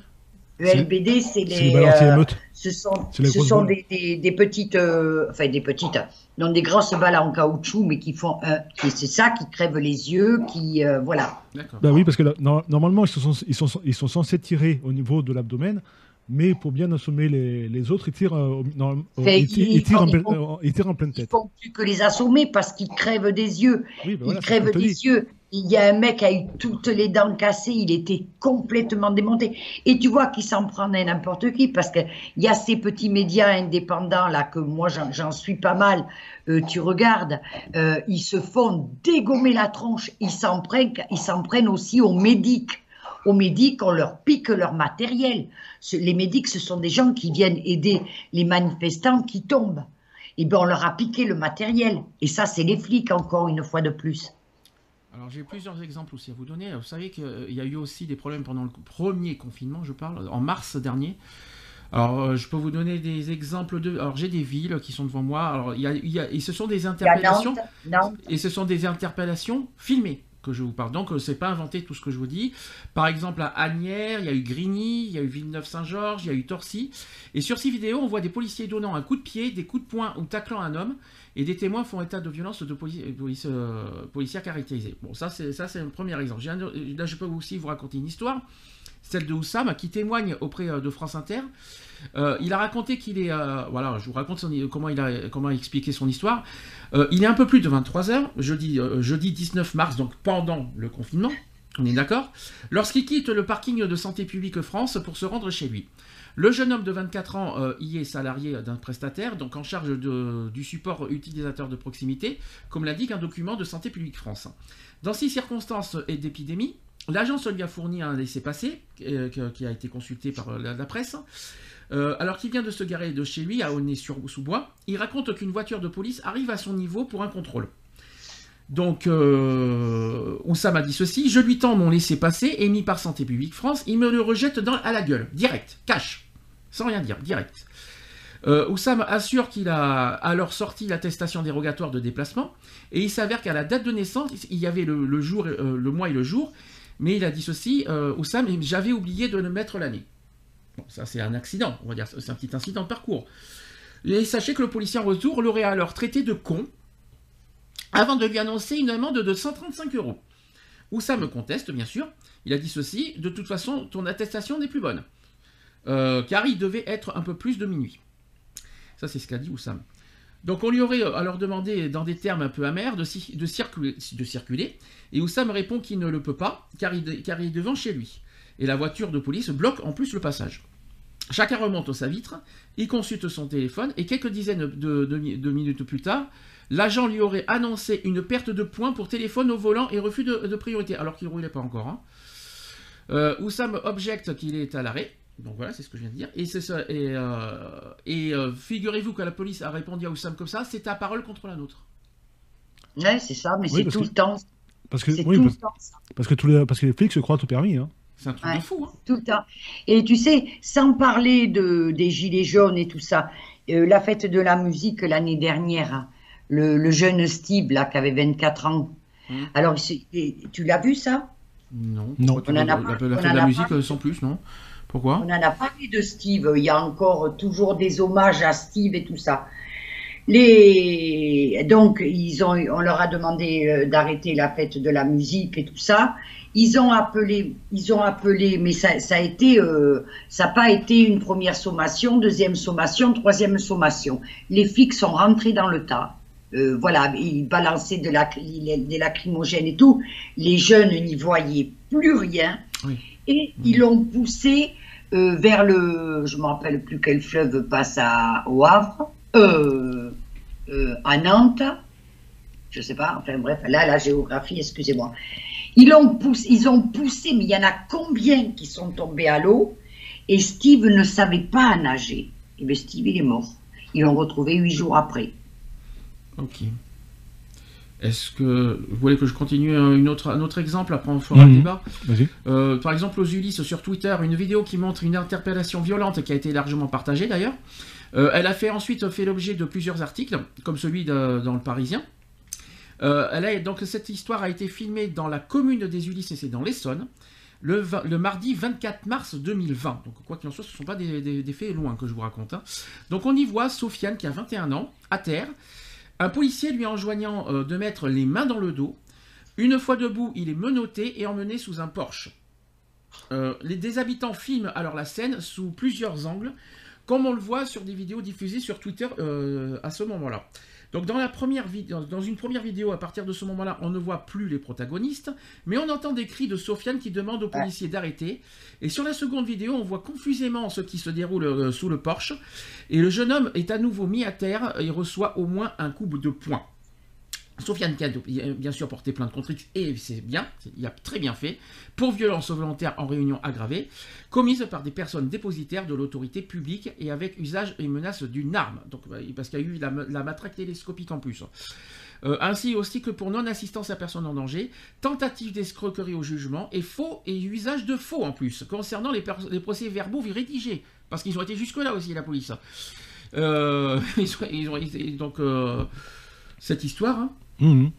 Le LBD, c'est C'est les euh, ce sont, ce sont des, des- des petites, euh, enfin des petites, non des grosses balles en caoutchouc, mais qui font. Et c'est ça qui crève les yeux, qui, euh, voilà. D'accord. Bah oui, parce que là, no- normalement, ils sont, ils, sont, ils sont censés tirer au niveau de l'abdomen, mais pour bien assommer les, les autres, ils tirent, euh, non, ils, tirent- qu'ils ils tirent en, font- pleine- ils font- euh, ils tirent en pleine Ils tête. font plus que les assommer parce qu'ils crèvent des yeux. Oui, bah Ils voilà, crèvent des yeux. Il y a un mec qui a eu toutes les dents cassées, il était complètement démonté. Et tu vois qu'il s'en prend à n'importe qui parce qu'il y a ces petits médias indépendants là que moi j'en suis pas mal. Euh, tu regardes, euh, ils se font dégommer la tronche. Ils s'en prennent, ils s'en prennent aussi aux médics. Aux médics, on leur pique leur matériel. Les médics, ce sont des gens qui viennent aider les manifestants qui tombent. Et bien, on leur a piqué le matériel. Et ça, c'est les flics, encore une fois de plus. Alors j'ai plusieurs exemples aussi à vous donner. Vous savez qu'il y a eu aussi des problèmes pendant le premier confinement, je parle, en mars dernier. Alors euh, je peux vous donner des exemples de... Alors j'ai des villes qui sont devant moi. Alors il y a, il y a- et ce sont des Il y a interpellations. Nantes, Nantes, Et ce sont des interpellations filmées que je vous parle. Donc, euh, c'est pas inventé tout ce que je vous dis. Par exemple, à Agnières, il y a eu Grigny, il y a eu Villeneuve-Saint-Georges, il y a eu Torcy. Et sur ces vidéos, on voit des policiers donnant un coup de pied, des coups de poing ou taclant un homme. Et des témoins font état de violence de police, police, euh, policière caractérisée. Bon, ça, c'est un premier exemple. Là, je peux aussi vous raconter une histoire. Celle de Oussam, qui témoigne auprès euh, de France Inter. Euh, il a raconté qu'il est. euh, voilà, je vous raconte comment, il a, comment expliqué son histoire. Il est un peu plus de 23h, jeudi, jeudi 19 mars, donc pendant le confinement, on est d'accord, lorsqu'il quitte le parking de Santé publique France pour se rendre chez lui. Le jeune homme de 24 ans y est salarié d'un prestataire, donc en charge du support utilisateur de proximité, comme l'indique un document de Santé publique France. Dans ces circonstances et d'épidémie, l'agence lui a fourni un laissez-passer euh, qui a été consulté par euh, la, presse. Euh, alors qu'il vient de se garer de chez lui à Aulnay-sous-Bois, il raconte qu'une voiture de police arrive à son niveau pour un contrôle. Donc, Oussam a dit ceci Je lui tends mon laissez-passer émis par Santé publique France, il me le rejette à la gueule, direct, cash, sans rien dire, direct. Euh, Oussam assure qu'il a alors sorti l'attestation dérogatoire de déplacement, et il s'avère qu'à la date de naissance, il y avait le, jour, le mois et le jour, mais il a dit ceci euh, Oussam, j'avais oublié de le mettre l'année. Bon, ça c'est un accident, on va dire, c'est un petit incident de parcours. Et sachez que le policier en retour l'aurait alors traité de con avant de lui annoncer une amende de 135 euros. Oussam conteste, bien sûr. Il a dit ceci De toute façon, ton attestation n'est plus bonne. Euh, car il devait être un peu plus de minuit. Ça, c'est ce qu'a dit Oussam. Donc, on lui aurait euh, alors demandé, dans des termes un peu amers, de, ci- de circuler. Et Oussam répond qu'il ne le peut pas, car il, est devant chez lui. Et la voiture de police bloque en plus le passage. Chacun remonte à sa vitre, il consulte son téléphone, et quelques dizaines de, de mi- de minutes plus tard, l'agent lui aurait annoncé une perte de points pour téléphone au volant et refus de, de priorité, alors qu'il ne roulait pas encore. hein. Euh, Oussam objecte qu'il est à l'arrêt. Donc voilà, c'est ce que je viens de dire. Et, c'est ça, et, euh, et, euh, figurez-vous que la police a répondu à Oussam comme ça, c'est ta parole contre la nôtre. Ouais, c'est ça, mais Oui, c'est tout que- le temps. Parce que, oui, tout parce, le temps parce que tous les, parce que les flics se croient tout permis. Hein. C'est un truc Ouais. de fou. Hein. Tout le temps. Et tu sais, sans parler de, des gilets jaunes et tout ça, euh, la fête de la musique l'année dernière, le, le jeune Steve, là, qui avait 24 ans, Mhm. alors tu l'as vu ça? Non. Non. Pourquoi tu On en a la, pas- la- la fête de la musique pas- sans plus, non? Pourquoi? On en a parlé de Steve, il y a encore toujours des hommages à Steve et tout ça. Les... Donc, ils ont, on leur a demandé euh, d'arrêter la fête de la musique et tout ça. Ils ont appelé, ils ont appelé, mais ça, ça a été, euh, ça n'a pas été une première sommation, deuxième sommation, troisième sommation. Les flics sont rentrés dans le tas. Euh, voilà, ils balançaient de la, des lacrymogènes et tout. Les jeunes n'y voyaient plus rien. Oui. Et ils l'ont poussé euh, vers le, je me rappelle plus quel fleuve passe à, au Havre, euh, euh, à Nantes, je sais pas, enfin bref, là, la géographie, excusez-moi. Ils, l'ont poussé, ils ont poussé, mais il y en a combien qui sont tombés à l'eau? Et Steve ne savait pas nager. Et bien Steve, il est mort. Ils l'ont retrouvé huit jours après. Ok. Est-ce que vous voulez que je continue un, une autre, un autre exemple Après, on fera Mhm. le débat. Vas-y. Euh, par exemple, aux Ulysses sur Twitter, une vidéo qui montre une interpellation violente qui a été largement partagée d'ailleurs. Euh, elle a fait ensuite fait l'objet de plusieurs articles, comme celui de- dans le Parisien. Euh, elle a, donc cette histoire a été filmée dans la commune des Ulysses et c'est dans l'Essonne. Le, mardi 24 mars 2020. Donc, quoi qu'il en soit, ce ne sont pas des, des- des faits loin que je vous raconte. hein. Donc, on y voit Sofiane, qui a 21 ans, à terre. Un policier lui enjoignant euh, de mettre les mains dans le dos. Une fois debout, il est menotté et emmené sous un Porsche. Euh, les, habitants filment alors la scène sous plusieurs angles, comme on le voit sur des vidéos diffusées sur Twitter euh, à ce moment-là. Donc dans, la première dans- une première vidéo, à partir de ce moment-là, on ne voit plus les protagonistes, mais on entend des cris de Sofiane qui demande aux policiers d'arrêter. Et sur la seconde vidéo, on voit confusément ce qui se déroule euh, sous le Porsche. Et le jeune homme est à nouveau mis à terre et reçoit au moins un coup de poing. Sofiane qui bien sûr porté plainte contre X, et c'est bien, il a très bien fait, pour violence volontaire en réunion aggravée, commise par des personnes dépositaires de l'autorité publique et avec usage et menace d'une arme. Donc, parce qu'il y a eu la, matraque télescopique en plus. Euh, ainsi aussi que pour non-assistance à personne en danger, tentative d'escroquerie au jugement et faux et usage de faux en plus, concernant les, pers- les procès verbaux rédigés. Parce qu'ils ont été jusque-là aussi, la police. Euh, *laughs* ils ont, donc, euh, cette histoire, hein. Mhm.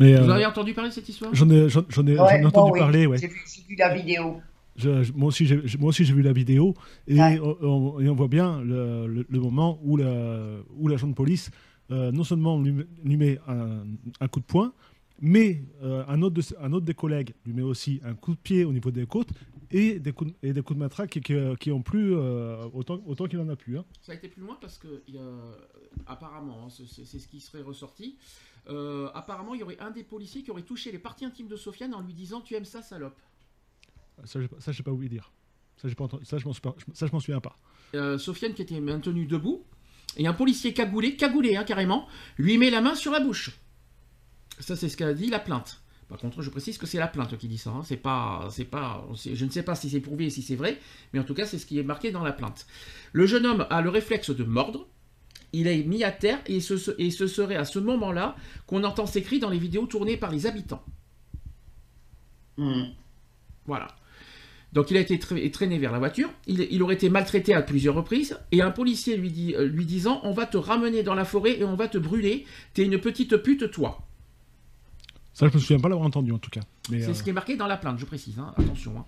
Mais vous euh, avez entendu parler de cette histoire? j'en ai, j'en j'en ai, j'en ai Ouais, entendu oui. parler, ouais. J'ai vu, j'ai vu la vidéo. Je- je- moi aussi, j'ai, moi aussi, j'ai vu la vidéo et, Ouais. on, on- et on voit bien le, le- le moment où, la, où l'agent de police, euh, non seulement lui, met- lui met un, un coup de poing, mais euh, un, autre de, ses- un autre des collègues lui met aussi un coup de pied au niveau des côtes et des coups de, et des coups de matraque qui, qui, qui ont plus euh, autant, autant qu'il en a plus. hein. Ça a été plus loin parce que, il y a- apparemment, hein, c'est ce qui serait ressorti. Euh, apparemment, il y aurait un des policiers qui aurait touché les parties intimes de Sofiane en lui disant Tu aimes ça, salope Ça, je sais pas où dire. Ça, j'ai pas entendu- ça, je m'en souviens pas. Euh, Sofiane qui était maintenu debout, et un policier cagoulé, cagoulé hein, carrément, lui met la main sur la bouche. Ça, c'est ce qu'a dit la plainte. Par contre, je précise que c'est la plainte qui dit ça. hein. C'est pas, c'est pas, je ne sais pas si c'est prouvé et si c'est vrai, mais en tout cas, c'est ce qui est marqué dans la plainte. Le jeune homme a le réflexe de mordre. Il est mis à terre et ce, et ce serait à ce moment-là qu'on entend ces cris dans les vidéos tournées par les habitants. Hmm. Voilà. Donc il a été tra- traîné vers la voiture, il, il aurait été maltraité à plusieurs reprises, et un policier lui, dit, euh, lui disant On va te ramener dans la forêt et on va te brûler, t'es une petite pute, toi. Ça, je me souviens pas l'avoir entendu en tout cas. C'est euh, ce qui est marqué dans la plainte, je précise, hein, attention. hein.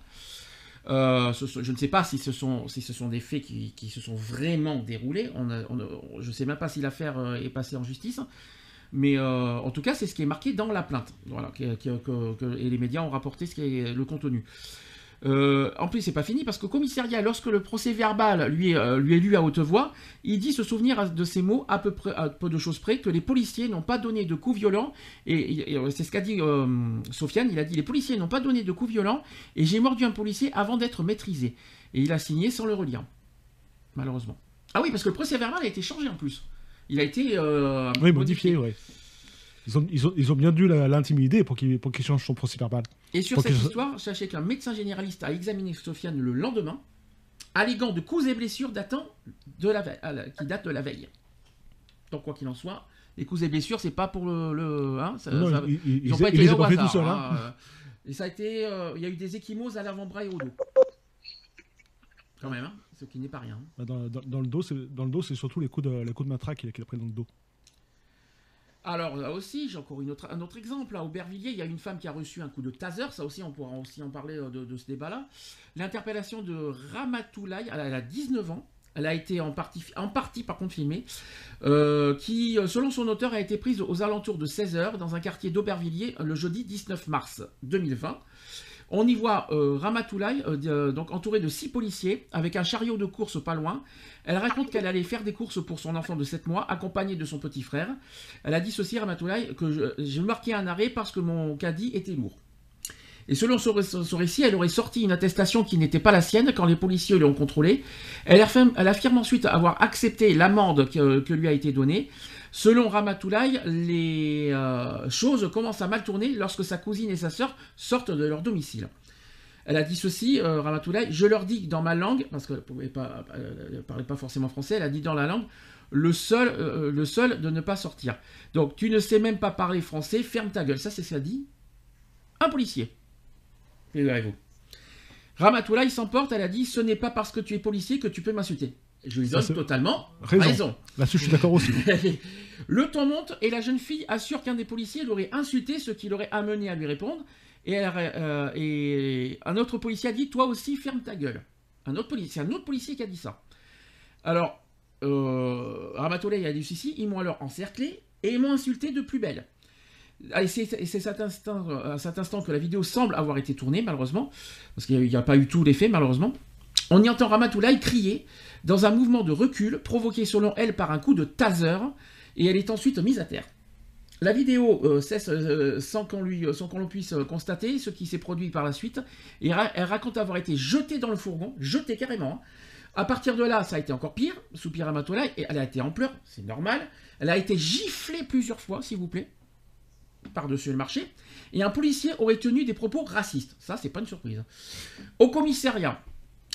Euh, ce je ne sais pas si ce sont, si ce sont des faits qui, qui se sont vraiment déroulés, on a- on a- je ne sais même pas si l'affaire est passée en justice, mais euh, en tout cas c'est ce qui est marqué dans la plainte, voilà, que- que- que- que- et les médias ont rapporté ce qui est le contenu. Euh, en plus, c'est pas fini parce qu'au commissariat, lorsque le procès verbal lui est, euh, lui est lu à haute voix, il dit se souvenir de ces mots à peu, près, à peu de choses près que les policiers n'ont pas donné de coups violents. Et, et c'est ce qu'a dit euh, Sofiane. Il a dit les policiers n'ont pas donné de coups violents et j'ai mordu un policier avant d'être maîtrisé. Et il a signé sans le relire, malheureusement. Ah oui, parce que le procès verbal a été changé en plus. Il a été euh, Oui, modifié, ouais. Ils ont, ils, ont, ils ont bien dû l'intimider pour qu'il change son procès verbal. Et sur Pour cette histoire, sachez qu'un médecin généraliste a examiné Sofiane le lendemain, alléguant de coups et blessures datant de la veille, la- qui datent de la veille. Donc quoi qu'il en soit, les coups et blessures, c'est pas pour le, le- hein, ça- Non, ça- ils- ils- ils n'ont ils- pas été là ont au hasard, tout seuls, hein, hein. euh, Et ça a été, euh, il y a eu des échymoses à l'avant-bras et au dos. Quand même, hein, ce qui n'est pas rien. Bah, Dans, dans- dans le dos, c'est surtout les coups de les coups de matraque qu'il a, qu'il a pris dans le dos. Alors là aussi, j'ai encore un autre exemple. À Aubervilliers, il y a une femme qui a reçu un coup de taser. Ça aussi, on pourra aussi en parler euh, de, ce débat-là. L'interpellation de Ramatoulaye, elle, a- elle a 19 ans. Elle a été en partie, en par contre filmée, euh, qui, euh, selon son auteur, a été prise aux alentours de 16h dans un quartier d'Aubervilliers le jeudi 19 mars 2020. On y voit euh, Ramatoulaye, euh, euh, donc entourée de six policiers, avec un chariot de course pas loin. Elle raconte qu'elle allait faire des courses pour son enfant de 7 mois, accompagnée de son petit frère. Elle a dit ceci, Ramatoulaye, que j'ai marqué un arrêt parce que mon caddie était lourd. Et selon son, ré- son récit, elle aurait sorti une attestation qui n'était pas la sienne quand les policiers l'ont contrôlée. Elle affirme, elle affirme ensuite avoir accepté l'amende que lui a été donnée. Selon Ramatoulaye, les euh, choses commencent à mal tourner lorsque sa cousine et sa sœur sortent de leur domicile. Elle a dit ceci, euh, Ramatoulaye, je leur dis dans ma langue, parce qu'elle ne pas, ne parlait pas forcément français, elle a dit dans la langue, le seul, euh, le seul de ne pas sortir. Donc tu ne sais même pas parler français, ferme ta gueule. Ça, c'est ce qu'a dit un policier. Figurez-vous. Ramatoulaye s'emporte, elle a dit, ce n'est pas parce que tu es policier que tu peux m'insulter. Je lui donne totalement Raison. raison. Là-dessus, je suis d'accord aussi. *laughs* Le ton monte et la jeune fille assure qu'un des policiers l'aurait insulté, ce qui l'aurait amené à lui répondre. Et, elle euh, et un autre policier a dit Toi aussi, ferme ta gueule. Un autre policier, c'est un autre policier qui a dit ça. Alors, euh, a dit ceci Ils m'ont alors encerclé et ils m'ont insulté de plus belle. Ah, Et c'est cet instant, à cet instant que la vidéo semble avoir été tournée, malheureusement, parce qu'il n'y a, pas eu tout l'effet, malheureusement. On y entend Ramatoulaye crier dans un mouvement de recul provoqué selon elle par un coup de taser et elle est ensuite mise à terre. La vidéo euh, cesse euh, sans qu'on qu'on puisse euh, constater ce qui s'est produit par la suite. Et elle raconte avoir été jetée dans le fourgon, jetée carrément. hein. À partir de là, ça a été encore pire. Soupir Ramatoulaye, et elle a été en pleurs, c'est normal. Elle a été giflée plusieurs fois, s'il vous plaît, par-dessus le marché. Et un policier aurait tenu des propos racistes. Ça, c'est pas une surprise. Au commissariat,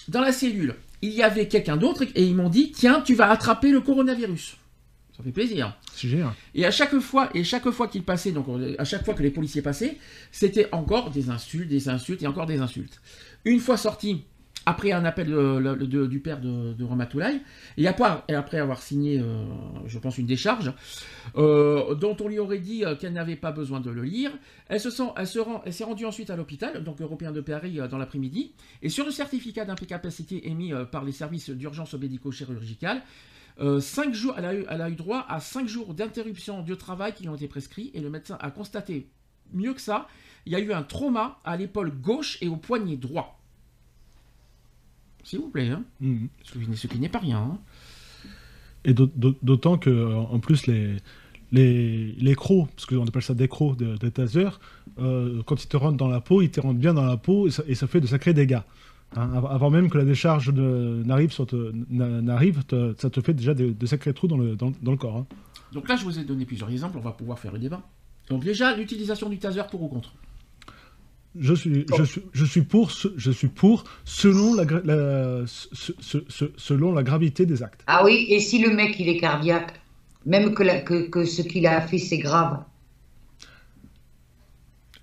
dans la cellule, il y avait quelqu'un d'autre et ils m'ont dit Tiens, tu vas attraper le coronavirus. Ça fait plaisir. C'est génial. Et à chaque fois, et chaque fois qu'ils passaient, donc à chaque fois que les policiers passaient, c'était encore des insultes, des insultes et encore des insultes. Une fois sorti, après un appel du père de, de Ramatoulaye, et après, après avoir signé, euh, je pense, une décharge, euh, dont on lui aurait dit euh, qu'elle n'avait pas besoin de le lire, elle rend, s'est rendue ensuite à l'hôpital, donc européen de Paris, dans l'après-midi, et sur le certificat d'incapacité émis par les services d'urgence médico-chirurgicale, cinq jours, elle, a eu, elle a eu droit à 5 jours d'interruption de travail qui lui ont été prescrits et le médecin a constaté mieux que ça, il y a eu un trauma à l'épaule gauche et au poignet droit. S'il vous plaît, hein. Mhm. ce, qui- n'est pas rien. hein. Et d'aut- d'aut- d'autant que, euh, en plus, les, les, les crocs, parce qu'on appelle ça des crocs de, de taser, euh, quand ils te rentrent dans la peau, ils te rentrent bien dans la peau et ça, et ça fait de sacrés dégâts. Hein, av- avant même que la décharge n'arrive, ça te fait déjà de, de sacrés trous dans le, dans, dans le corps. hein. Donc là, je vous ai donné plusieurs exemples, on va pouvoir faire le débat. Donc déjà, l'utilisation du taser pour ou contre? Je suis, je suis, je suis pour, je suis pour selon la, gra- la- ce- ce- ce- selon la gravité des actes. Ah oui, et si le mec il est cardiaque, même que, la- que, que ce qu'il a fait c'est grave.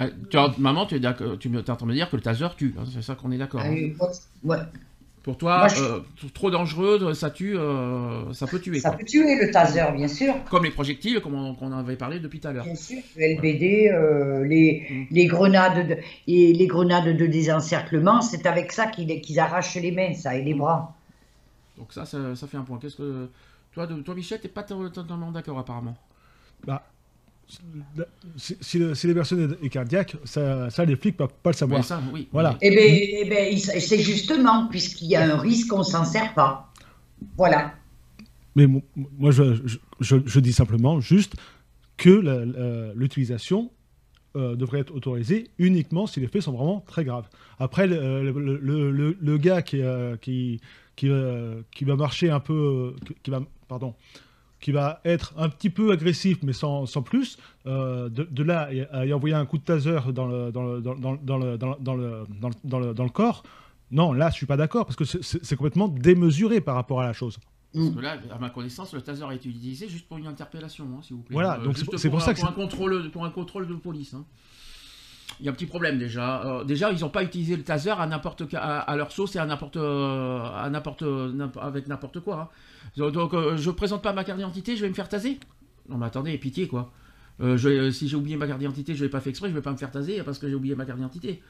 Euh, tu Maman, tu es, d'accord- tu en train de me dire que le taser tue, hein, c'est ça qu'on est d'accord. Ah hein. oui, ouais. Pour toi, Moi, je- euh, trop dangereux, ça tue, euh, ça peut tuer. Ça quoi. peut tuer le taser, bien sûr. Comme les projectiles, comme on, qu'on avait parlé depuis tout à l'heure. Bien sûr, le LBD, euh, les, Mm. les grenades de, et les grenades de désencerclement, c'est avec ça qu'ils qu'ils arrachent les mains, ça, et les bras. Donc ça, ça, ça fait un point. Qu'est-ce que toi, de, toi Michel, t'es pas to- totalement d'accord apparemment. Bah, si, si le- si les personnes est, cardiaque, ça, ça, les flics peuvent pas le savoir. Ouais, ça, oui. Voilà. Eh bien, eh ben, c'est justement, puisqu'il y a un risque, on s'en sert pas. Voilà. Mais mo- moi, je, je- je- je dis simplement juste que la- la- l'utilisation euh, devrait être autorisée uniquement si les faits sont vraiment très graves. Après, le, le- le- le- le gars qui, euh, qui, qui, euh, qui va marcher un peu, qui- qui va, pardon, qui va être un petit peu agressif, mais sans, sans plus, euh, de, de là à y envoyer un coup de taser dans le, corps, non, là, je suis pas d'accord, parce que c'est- complètement démesuré par rapport à la chose. Parce que là, à ma connaissance, le taser a été utilisé juste pour une interpellation, hein, s'il vous plaît. Voilà, donc juste c'est- pour un- ça que pour un c'est- contrôle, pour un contrôle de police. hein. Il y a un petit problème déjà. Déjà, ils n'ont pas utilisé le taser à n'importe à, leur sauce et à n'importe euh, avec n'importe quoi. hein. Donc, euh, je présente pas ma carte d'identité, je vais me faire taser. Non mais attendez, pitié quoi. Euh, si j'ai oublié ma carte d'identité, je l'ai pas fait exprès, je vais pas me faire taser parce que j'ai oublié ma carte d'identité.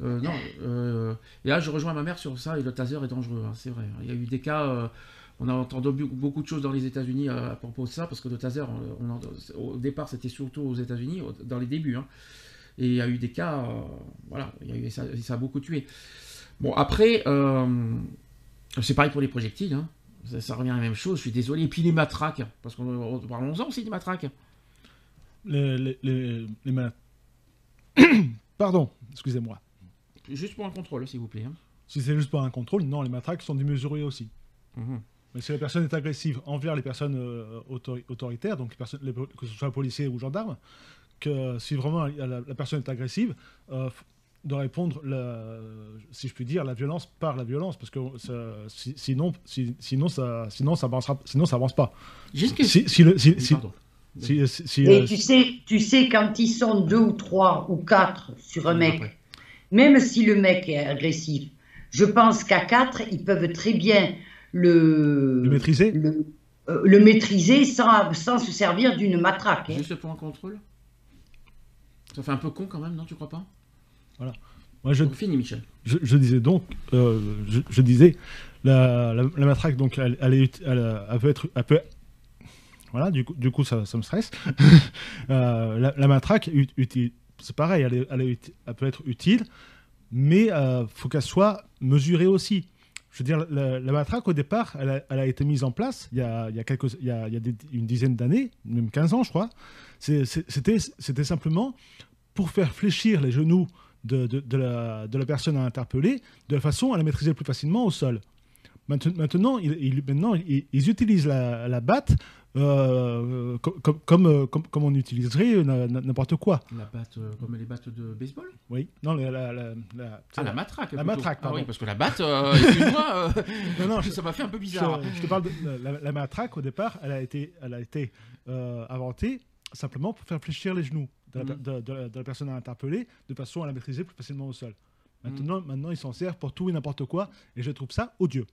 Euh, non. et là, je rejoins ma mère sur ça et le taser est dangereux, hein, c'est vrai. Il y a eu des cas. on a entendu beaucoup de choses dans les États-Unis à propos de ça, parce que le taser, au départ, c'était surtout aux États-Unis, dans les débuts. hein. Et il y a eu des cas, euh, voilà, il y a eu, ça, ça a beaucoup tué. Bon, après, euh, c'est pareil pour les projectiles, hein. ça, ça revient à la même chose, je suis désolé. Et puis les matraques, parce qu'on parlons-en aussi des matraques. les, les, les, les ma- *coughs* Pardon, excusez-moi. Juste pour un contrôle, s'il vous plaît. hein. Si c'est juste pour un contrôle, non, les matraques sont démesurées aussi. Mhm. Mais si la personne est agressive envers les personnes euh, autori- autoritaires, donc les personnes, les- que ce soit policiers ou gendarmes, que si vraiment la, la personne est agressive, euh, de répondre, la- si je puis dire, la violence par la violence, parce que ça- si- sinon, si- sinon, ça, sinon, ça avancera, sinon, ça avance pas. Une question. Si, si le- si- si- pardon. si- si- si, Et euh, tu sais, tu sais, quand ils sont deux ou trois ou quatre sur un mec, après. même si le mec est agressif, je pense qu'à quatre, ils peuvent très bien le, le maîtriser, le, euh, le maîtriser sans, sans se servir d'une matraque. hein. Juste pour un contrôle? Ça fait un peu con quand même, non Tu crois pas? Moi je, Fini, Michel. je, je disais donc, euh, je, je disais, la, la, la matraque, donc, elle, elle, est, elle, elle peut être, elle peut, voilà, du coup, du coup ça, ça me stresse. *laughs* Euh, la, la matraque, c'est pareil, elle, est- est elle peut être utile, mais il faut qu'elle soit mesurée aussi. Je veux dire, la, matraque, au départ, elle a, a été mise en place il y a, il y a, quelques, il y a, il y a des- une dizaine d'années, même 15 ans, je crois. C'était simplement pour faire fléchir les genoux de, de, de la, de la personne à interpeller, de façon à la maîtriser plus facilement au sol. Maintenant, ils, ils- maintenant, ils, ils utilisent la, la batte euh, co- comme, comme, euh, comme, comme on utiliserait n'importe quoi. La batte, euh, comme les battes de baseball? Oui. Non, la, la, la, la- Ah, la matraque. La plutôt. matraque, Ah oui, parce que la batte, euh, excuse-moi, *laughs* Non, non, je- ça m'a fait un peu bizarre. je te parle de la, matraque au départ, elle a été, elle a été inventée simplement pour faire fléchir les genoux de la, Mhm. de- de la- de la personne à interpeller de façon à la maîtriser plus facilement au sol. Maintenant, maintenant ils s'en servent pour tout et n'importe quoi et je trouve ça odieux.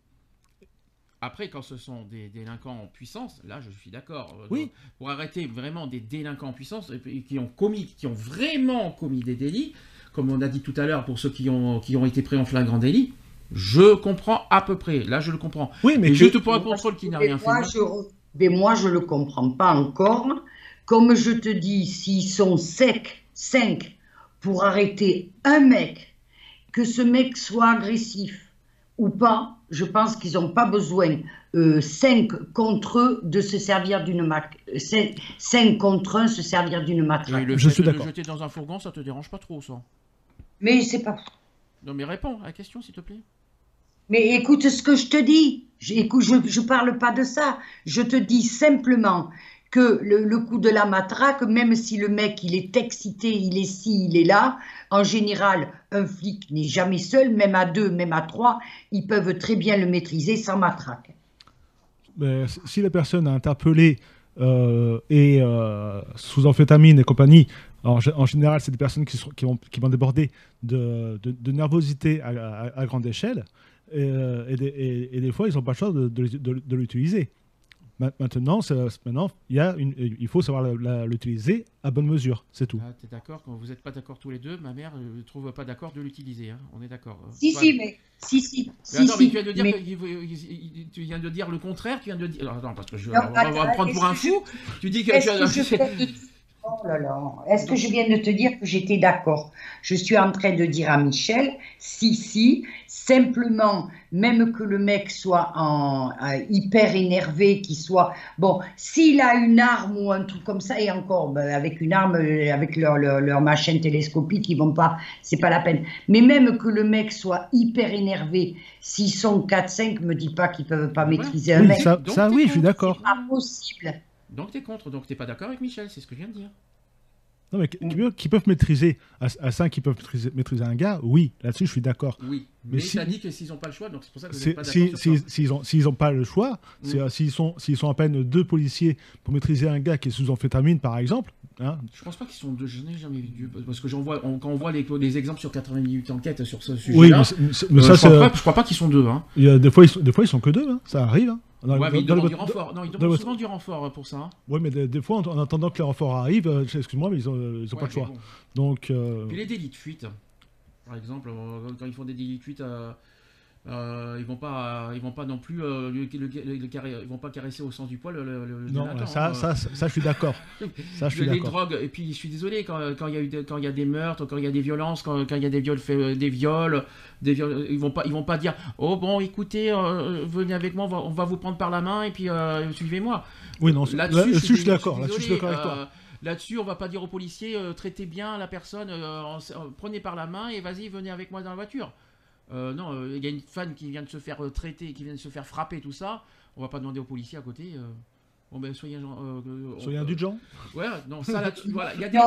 Après, quand ce sont des délinquants en puissance, là, je suis d'accord. Euh, Oui. Pour arrêter vraiment des délinquants en puissance qui ont commis, qui ont vraiment commis des délits, comme on a dit tout à l'heure pour ceux qui ont, qui ont été pris en flagrant délit, je comprends à peu près. Là, je le comprends. Oui, mais que- juste pour un contrôle qui n'a Mais rien fait. moi, je, mais moi, je le comprends pas encore. Comme je te dis, s'ils sont secs, 5, pour arrêter un mec, que ce mec soit agressif ou pas, je pense qu'ils n'ont pas besoin, 5 contre eux, de se servir d'une matraque. 5 contre 1, se servir d'une matraque. le Je fait suis de le jeter dans un fourgon, ça te dérange pas trop, ça? Mais c'est pas. Non, mais réponds à la question, s'il te plaît. Mais écoute ce que je te dis. Je, écoute, je ne parle pas de ça. Je te dis simplement que le, coup de la matraque, même si le mec il est excité, il est ci, il est là, en général, un flic n'est jamais seul, même à deux, même à trois, ils peuvent très bien le maîtriser sans matraque. Mais si la personne a interpellé euh, et euh, sous amphétamine et compagnie, en, gé- en général, c'est des personnes qui, vont, déborder de, nervosité à, grande échelle. Et, euh, des, fois, ils n'ont pas le choix de l'utiliser. Ma- Maintenant, maintenant il, y a une, il faut savoir l'utiliser à bonne mesure, c'est tout. Ah, t'es d'accord Quand vous n'êtes pas d'accord tous les deux, ma mère ne trouve pas d'accord de l'utiliser. hein. On est d'accord. euh. Si, Ouais. si, mais. Si, si. Mais si, attends, si, mais tu viens de dire mais- que- il faut- il- il- tu viens de dire le contraire, tu viens de dire. Alors, attends, parce que je, Non, on va, on va me prendre pour un fou. Tu dis que tu as. que, *laughs* je. Oh là là. Est-ce que je viens de te dire que j'étais d'accord? Je suis en train de dire à Michel, si, si, simplement, même que le mec soit en, euh, hyper énervé, qu'il soit... Bon, s'il a une arme ou un truc comme ça, et encore, ben, avec une arme, euh, avec leur, leur, leur machin télescopique, ils vont pas... C'est pas la peine. Mais même que le mec soit hyper énervé, s'ils sont 4-5, me dis pas qu'ils peuvent pas Ouais. maîtriser un Oui, mec. ça, Donc, ça, t'es oui, je suis d'accord. c'est Pas possible. Donc t'es contre, donc t'es pas d'accord avec Michel, c'est ce que je viens de dire. Non, mais qui, qui peuvent- maîtriser, à, à 5 qui peuvent maîtriser, maîtriser un gars, oui, là-dessus, je suis d'accord. Oui, Mais mais, si- t'as dit que s'ils n'ont pas le choix, donc c'est pour ça que vous pas d'accord si-. S'ils n'ont s'ils ont, s'ils ont pas le choix, Mm. euh, s'ils sont, s'ils sont à peine deux policiers pour maîtriser un gars qui est sous amphétamine, par exemple, hein, Je pense pas qu'ils sont deux, je n'ai jamais vu, parce que j'en vois, on- quand on voit les, les exemples sur 88 enquêtes sur ce oui, sujet-là, mais, c'est- mais mais euh, ça, je, crois pas, je crois pas qu'ils sont deux. Hein. il y a des fois, ils sont, des fois, ils sont que deux, hein, ça arrive. hein. Dans- Ouais, mais ils demandent du renfort. Non, ils demandent souvent du renfort euh, pour ça. hein. Ouais, mais des, des fois, en, en attendant que les renforts arrivent, euh, excuse-moi, mais ils n'ont ils ont Ouais, pas le choix. bon. Donc, euh, Puis les délits de fuite, par exemple, euh, quand ils font des délits de fuite, euh, euh, ils vont pas, ils vont pas non plus, euh, le, le- le- le carré- ils vont pas caresser au sens du poil le, le- non, ça, hein. ça, ça, ça, je suis d'accord. *laughs* Ça, je suis les drogues et puis je suis désolé quand, quand il y a eu des- quand il y a des meurtres quand il y a des violences quand, quand il y a des viols des viols des viols, ils vont pas ils vont pas dire oh bon écoutez euh, venez avec moi on va, on va vous prendre par la main et puis euh, suivez-moi Oui, non, là-dessus je suis d'accord. Là-dessus, je suis d'accord avec toi. euh, Là-dessus, on va pas dire aux policiers euh, traitez bien la personne, euh, en- en- prenez par la main et vas-y, venez avec moi dans la voiture. Euh, non, euh, il y a une femme qui vient de se faire euh, traiter, qui vient de se faire frapper, tout ça. On va pas demander aux policiers à côté. euh, bon ben soyez, euh, euh, Soyez euh, indulgents. Ouais, non, ça là-dessus, voilà. Il y a des.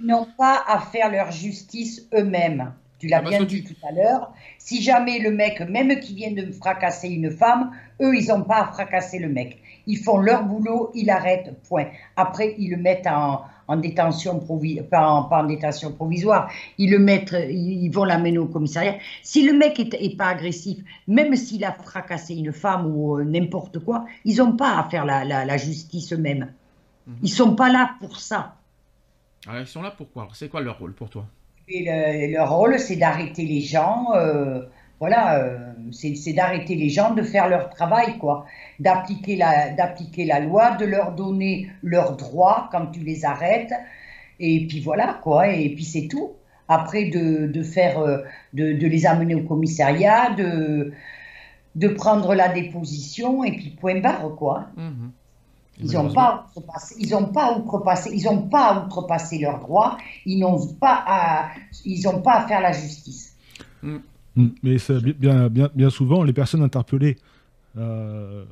Ils n'ont- pas à faire leur justice eux-mêmes. Tu l'as Ah, parce bien dit tu- tout à l'heure. Si jamais le mec, même qui vient de fracasser une femme, eux, ils n'ont pas à fracasser le mec. Ils font leur boulot, ils arrêtent, point. Après, ils le mettent en, en détention provisoire, pas en, pas en détention provisoire. Ils le mettent, ils, vont l'amener au commissariat. Si le mec est, est pas agressif, même s'il a fracassé une femme ou euh, n'importe quoi, ils n'ont pas à faire la, la- la justice eux-mêmes. Mhm. Ils sont pas là pour ça. Alors, ils sont là pourquoi C'est quoi leur rôle pour toi? Et le- leur rôle, c'est d'arrêter les gens. euh, voilà, euh, c'est d'arrêter les gens de faire leur travail, quoi. D'appliquer la, d'appliquer la loi, de leur donner leurs droits quand tu les arrêtes. Et puis voilà, quoi. Et puis c'est tout. Après, de, de faire, euh, de, de les amener au commissariat, de, de prendre la déposition, et puis point barre, quoi. Mhm. Ils n'ont pas, pas outrepassé, ils ont pas à outrepassé leurs droits, ils n'ont pas à, ils ont pas à faire la justice. Mm. Mais bien, bien, bien souvent, les personnes interpellées, euh,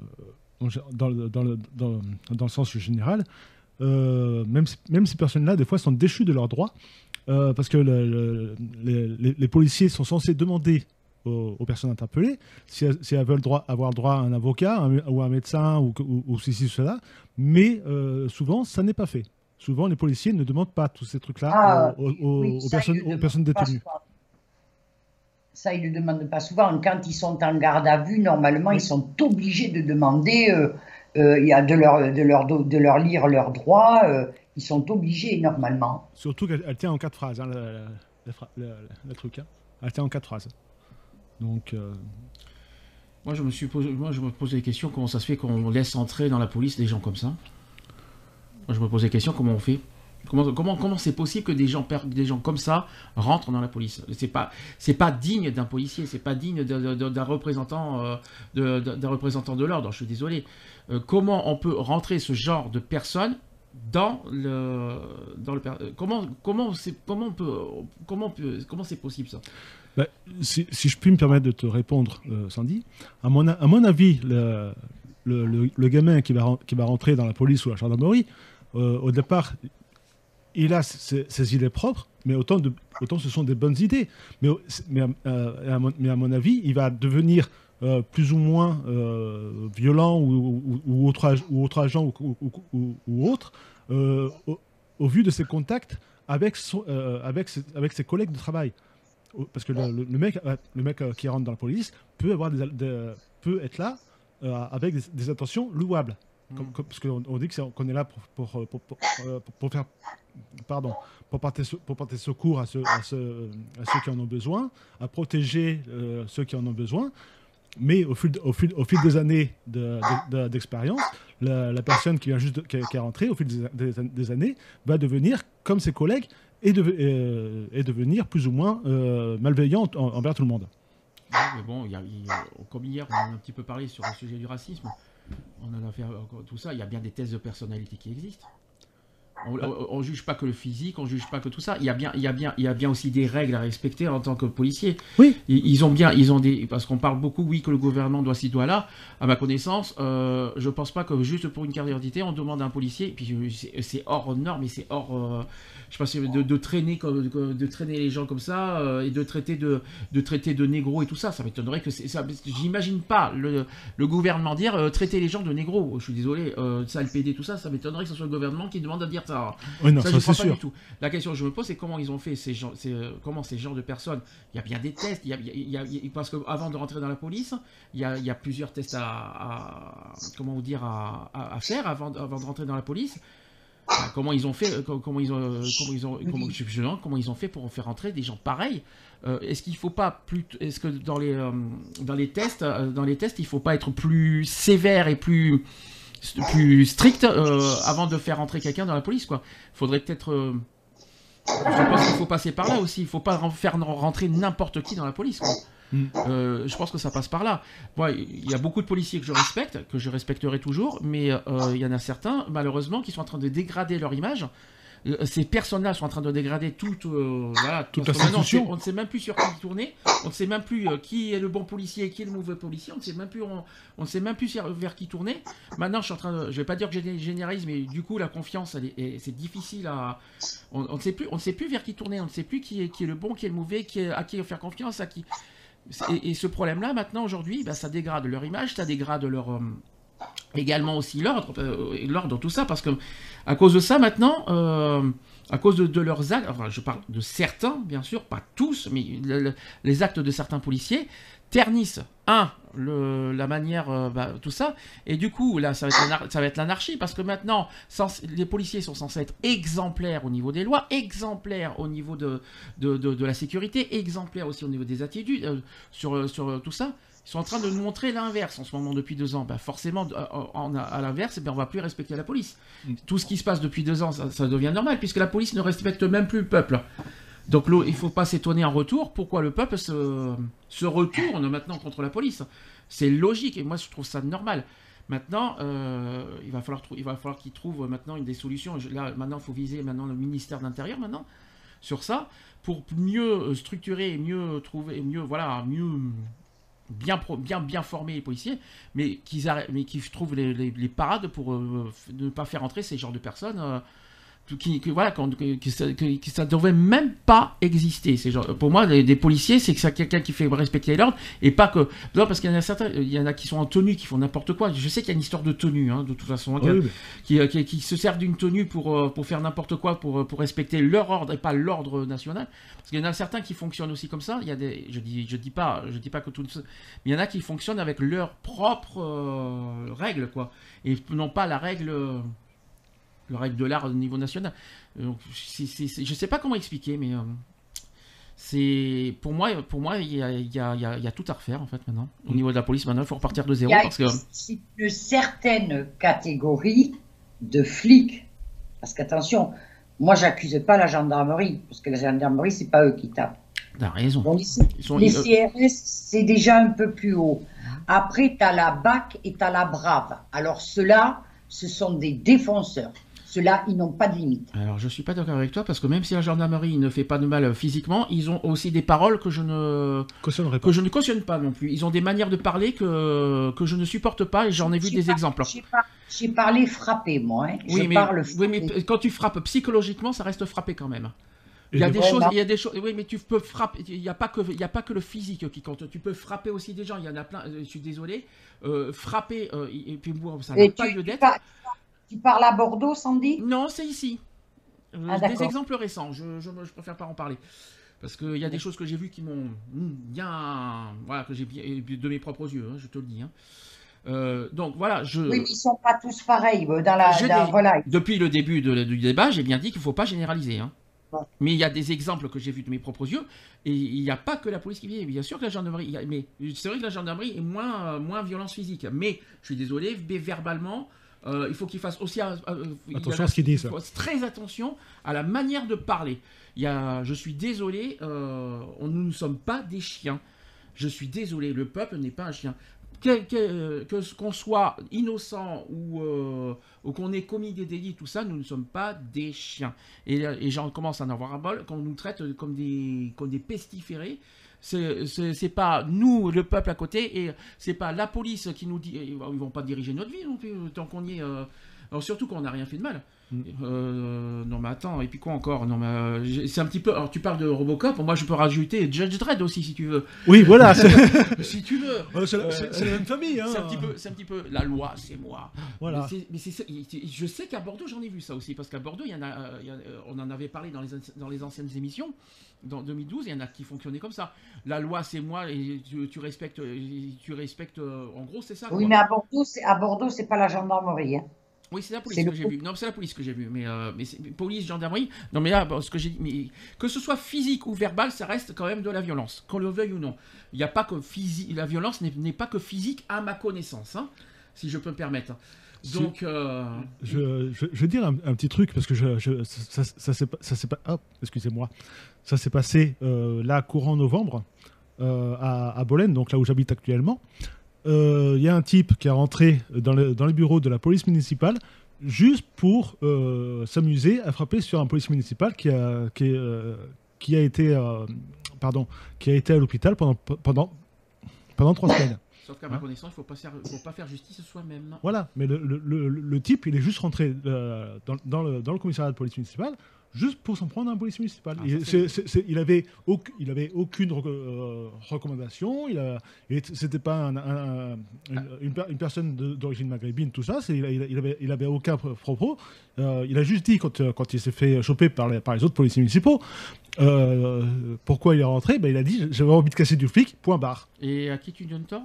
dans, le, dans, le, dans, dans le sens général, euh, même, ces personnes-là, des fois, sont déchues de leurs droits, euh, parce que le- le- les, les- les policiers sont censés demander aux, aux personnes interpellées si elles, si elles veulent droit, avoir droit à un avocat un- ou un médecin ou, ou, ou ceci, cela, mais euh, souvent, ça n'est pas fait. Souvent, les policiers ne demandent pas tous ces trucs-là Ah, aux, aux- Oui, aux ça, personnes, aux pas détenues. Ça, ils ne le demandent pas souvent. Quand ils sont en garde à vue, normalement, ils sont obligés de demander, euh, euh, il y a de leur, de, leur, de leur lire leurs droits. euh, ils sont obligés, normalement. Surtout qu'elle elle tient en quatre phrases, hein, le truc. hein. Elle tient en quatre phrases. Donc, euh, Moi, je me suis posé, moi, je me pose des questions. Comment ça se fait qu'on laisse entrer dans la police des gens comme ça? Moi, je me pose des questions. Comment on fait? Comment comment comment c'est possible que des gens des gens comme ça rentrent dans la police? C'est pas c'est pas digne d'un policier. C'est pas digne d'un représentant euh, d'un représentant de l'ordre. Je suis désolé. Euh, comment on peut rentrer ce genre de personnes dans le dans le euh, comment comment c'est comment on peut comment on peut comment c'est possible ça? Bah, si, si je puis me permettre de te répondre, Sandy, à mon, à mon avis, le, le, gamin qui va, qui va rentrer dans la police ou la gendarmerie, au départ, il a ses, idées propres, mais autant, autant ce sont des bonnes idées. Mais, mais, euh, à, mon, mais à mon avis, il va devenir euh, plus ou moins euh, violent ou, ou- autre, ou autre agent ou, autre au, vu de ses contacts avec, son- avec, ses, avec ses collègues de travail. Parce que le, mec, le mec qui rentre dans la police peut, avoir des, peut être là avec des, des intentions louables. Comme- comme- parce qu'on on dit qu'on est là pour, pour, pour, pour- euh, pour- faire pardon, pour porter, se- pour porter secours à ceux, à, ceux, à ceux qui en ont besoin, à protéger euh, ceux qui en ont besoin. Mais au fil, de- au fil, au fil des années de- de- de- d'expérience, la, la personne qui vient juste qui, est- qui est rentrée au fil des, des- des années va devenir comme ses collègues et, de- euh, et devenir plus ou moins euh, malveillante en- envers tout le monde. Mais bon, il y a- il y a- comme hier, on a un petit peu parlé sur le sujet du racisme. On a fait encore tout ça. Il y a bien des tests de personnalité qui existent. On, on- juge pas que le physique, on juge pas que tout ça. Il y a bien, il y a bien, il y a bien aussi des règles à respecter en tant que policier. Oui. Ils, ils ont bien, ils ont des, parce qu'on parle beaucoup, oui, que le gouvernement doit ci, doit là. À ma connaissance, euh, je pense pas que juste pour une carte d'identité, on demande à un policier. et Puis c'est hors norme et c'est hors, euh, je pense de, de traîner comme, de, de traîner les gens comme ça euh, et de traiter de, de traiter de négro et tout ça. Ça m'étonnerait que c'est ça. J'imagine pas le, le gouvernement dire euh, traiter les gens de négro. Je suis désolé, ça, le PD, tout ça, ça m'étonnerait que ce soit le gouvernement qui demande à dire ça. Oui, non, ça, ça, je crois pas sûr. du tout. La question que je me pose, c'est comment ils ont fait ces gens, euh, comment ces genres de personnes. Il y a bien des tests. Il y a, il y a- il y a- parce qu'avant de rentrer dans la police, il y a, il y plusieurs tests à, à- comment vous dire à, à- faire avant, avant de rentrer dans la police. Comment ils ont fait euh, co- Comment ils ont euh, Comment ils ont comment, je- je comment ils ont fait pour faire entrer des gens pareils Euh, Est-ce qu'il faut pas plus Est-ce que dans les euh, dans les tests euh, dans les tests il faut pas être plus sévère et plus plus strict euh, avant de faire entrer quelqu'un dans la police quoi Faudrait peut-être euh, je pense qu'il faut passer par là aussi. Il faut pas faire rentrer n'importe qui dans la police. quoi. Mm. Euh, je pense que ça passe par là. Moi, il y a beaucoup de policiers que je respecte, que je respecterai toujours, mais euh, il y en a certains, malheureusement, qui sont en train de dégrader leur image ces personnes-là sont en train de dégrader toute, euh, voilà, Toute parce que maintenant, l'institution. On ne sait même plus sur qui tourner. On ne sait même plus euh, qui est le bon policier et qui est le mauvais policier. On ne sait même plus, on, on sait même plus vers qui tourner. Maintenant, je suis en train de, je vais pas dire que je généralise, mais du coup, la confiance, c'est difficile à. On, on ne sait plus, on ne sait plus vers qui tourner. On ne sait plus qui est, qui est le bon, qui est le mauvais, qui est, à qui faire confiance, à qui. Et, et ce problème-là, maintenant, aujourd'hui, bah, ça dégrade leur image, ça dégrade leur. Également aussi l'ordre, euh, l'ordre, tout ça, parce que à cause de ça, maintenant, euh, à cause de, leurs actes, enfin, je parle de certains, bien sûr, pas tous, mais le- le- les actes de certains policiers ternissent, un, la manière, euh, bah, tout ça, et du coup, là, ça va être l'anarchie, parce que maintenant, les policiers sont censés être exemplaires au niveau des lois, exemplaires au niveau de, de, de- la sécurité, exemplaires aussi au niveau des attitudes, sur, sur tout ça. Ils sont en train de nous montrer l'inverse en ce moment depuis deux ans. Bah, forcément, euh, à l'inverse, eh bien, on va plus respecter la police. Tout ce qui se passe depuis deux ans, ça, ça devient normal, puisque la police ne respecte même plus le peuple. Donc il ne faut pas s'étonner en retour pourquoi le peuple se, se retourne maintenant contre la police? C'est logique et moi je trouve ça normal. Maintenant, euh, il va falloir, il va falloir qu'ils trouvent maintenant une des solutions. Là, maintenant, il faut viser maintenant le ministère de l'Intérieur maintenant sur ça pour mieux euh, structurer, mieux trouver, mieux voilà, mieux bien bien bien former les policiers, mais qu'ils mais qu'ils trouvent les, parades pour euh, ne pas faire entrer ces genres de personnes. Euh, qui, que, voilà, que, que ça, que- ça devrait même pas exister. Ces gens, pour moi, des policiers, c'est que c'est quelqu'un qui fait respecter l'ordre et pas que. Non, parce qu'il y en a certains, il y en a qui sont en tenue, qui font n'importe quoi. Je sais qu'il y a une histoire de tenue, hein, de toute façon, hein, mais- qui, euh, qui, qui se servent d'une tenue pour, euh, pour faire n'importe quoi, pour, euh, pour respecter leur ordre et pas l'ordre national. Parce qu'il y en a certains qui fonctionnent aussi comme ça. Il y a des, je dis, je dis pas, je dis pas que tout, mais il y en a qui fonctionnent avec leurs propres euh, règles, quoi, et non pas la règle, la règle de l'art au niveau national. Euh, Donc, je sais pas comment expliquer, mais euh, c'est pour moi, pour moi, il y a, il y a- il y a- il y a tout à refaire en fait maintenant. Au niveau de la police, maintenant, il faut repartir de Il zéro y a parce que. c'est une certaine catégorie de flics. Parce qu'attention, moi, j'accuse pas la gendarmerie, parce que la gendarmerie, c'est pas eux qui tapent. T'as raison. Les, Ils sont- les euh, CRS, c'est déjà un peu plus haut. Après, tu as la BAC et tu as la BRAVE. Alors, ceux-là, ce sont des défenseurs. Ceux-là, ils n'ont pas de limite. Alors, je suis pas d'accord avec toi parce que même si la gendarmerie ne fait pas de mal euh, physiquement, ils ont aussi des paroles que je ne pas. que je ne cautionne pas non plus. Ils ont des manières de parler que que je ne supporte pas et j'en ai vu J'ai des exemples. J'ai parlé frappé, moi. hein. Oui, je mais, parle oui, mais quand tu frappes psychologiquement, ça reste frappé quand même. Il y a de- des choses, non. il y a des choses. Oui, mais tu peux frapper. Il n'y a pas que, il y a pas que le physique qui compte. Tu peux frapper aussi des gens. Il y en a plein. euh, Je suis désolé. Euh, frapper euh, et puis bon, ça n'a pas lieu d'être. Tu parles à Bordeaux, Sandy? Non, c'est ici. Euh, Ah, des exemples récents. Je, je, je préfère pas en parler. Parce qu'il y a des choses que j'ai vues qui m'ont bien. Voilà, que j'ai bien. de mes propres yeux, hein, je te le dis. hein. Euh, donc voilà, je. Oui, mais ils sont pas tous pareils. euh, Dans la, dans- voilà. Depuis le début de- du débat, j'ai bien dit qu'il ne faut pas généraliser. hein. Ouais. Mais il y a des exemples que j'ai vus de mes propres yeux, et il n'y a pas que la police qui vient. Bien sûr que la gendarmerie, a- mais c'est vrai que la gendarmerie est moins, euh, moins violence physique. Mais je suis désolé, mais verbalement, euh, il faut qu'ils fassent aussi euh, euh, a Attention à ce qu'ils disent. il faut très attention à la manière de parler. Il y a, je suis désolé, euh, on- nous ne sommes pas des chiens. Je suis désolé, le peuple n'est pas un chien. Que, que, que ce qu'on soit innocent ou, ou qu'on ait commis des délits, tout ça, nous ne sommes pas des chiens. Et, et j'en commence à en avoir un bol, qu'on nous traite comme des, comme des pestiférés. C'est pas nous, le peuple à côté, et c'est pas la police qui nous dit. Ils vont pas diriger notre vie non plus, tant qu'on y est. euh, alors surtout qu'on n'a rien fait de mal. Mm. Euh, non mais attends, et puis quoi encore? Non mais euh, c'est un petit peu. Alors tu parles de Robocop, moi je peux rajouter Judge Dredd aussi si tu veux. Oui, voilà. *laughs* si tu veux. *laughs* C'est la, Euh, même famille. Hein. C'est un petit peu, c'est un petit peu la loi, c'est moi. Voilà. Mais mais je sais qu'à Bordeaux, j'en ai vu ça aussi, parce qu'à Bordeaux, il y en a, euh, il y a- euh, on en avait parlé dans les, dans les anciennes émissions. Dans 2012, il y en a qui fonctionnaient comme ça. La loi, c'est moi, et tu, tu respectes, tu respectes. euh, en gros, c'est ça. Oui, quoi. mais à Bordeaux, c'est à Bordeaux, c'est pas la gendarmerie. hein. Oui, c'est la police que j'ai coup. vu. Non, c'est la police que j'ai vu. Mais, euh, mais c'est- police, gendarmerie. Non, mais là, ce que j'ai dit, mais que ce soit physique ou verbal, ça reste quand même de la violence, qu'on le veuille ou non. Il n'y a pas que physique. La violence n'est n'est pas que physique à ma connaissance, hein, si je peux me permettre. Si- Donc, euh, Je, je, je vais dire un, un petit truc parce que je, je- ça, ça, ça ça s'est pas. hop, excusez-moi. Ça s'est passé euh, là courant novembre euh, à, à Bolène, donc là où j'habite actuellement. Il y a un type qui est rentré dans le, dans les bureaux de la police municipale. juste pour s'amuser à frapper sur un policier municipal qui a, qui, est, qui a été, pardon, qui a été à l'hôpital pendant, pendant, pendant trois semaines. Sauf qu'à ma connaissance, il ne faut, pas faire- faut pas faire justice soi-même. Voilà, mais le, le- le- le type, il est juste rentré euh, dans, dans le, dans le commissariat de police municipale juste pour s'en prendre à un policier municipal. Ah, ça, c'est- c'est- c'est- il avait il avait aucune euh, recommandation. Il a, t- c'était pas un- un- une, une per- une personne de- d'origine maghrébine, tout ça. c'est- Il, il il avait, il avait aucun pro- propos. Euh, il a juste dit quand, quand il s'est fait choper par les, par les autres policiers municipaux. euh, pourquoi il est rentré ben, Il a dit j'avais envie de casser du flic, point barre. Et à qui tu donnes tort?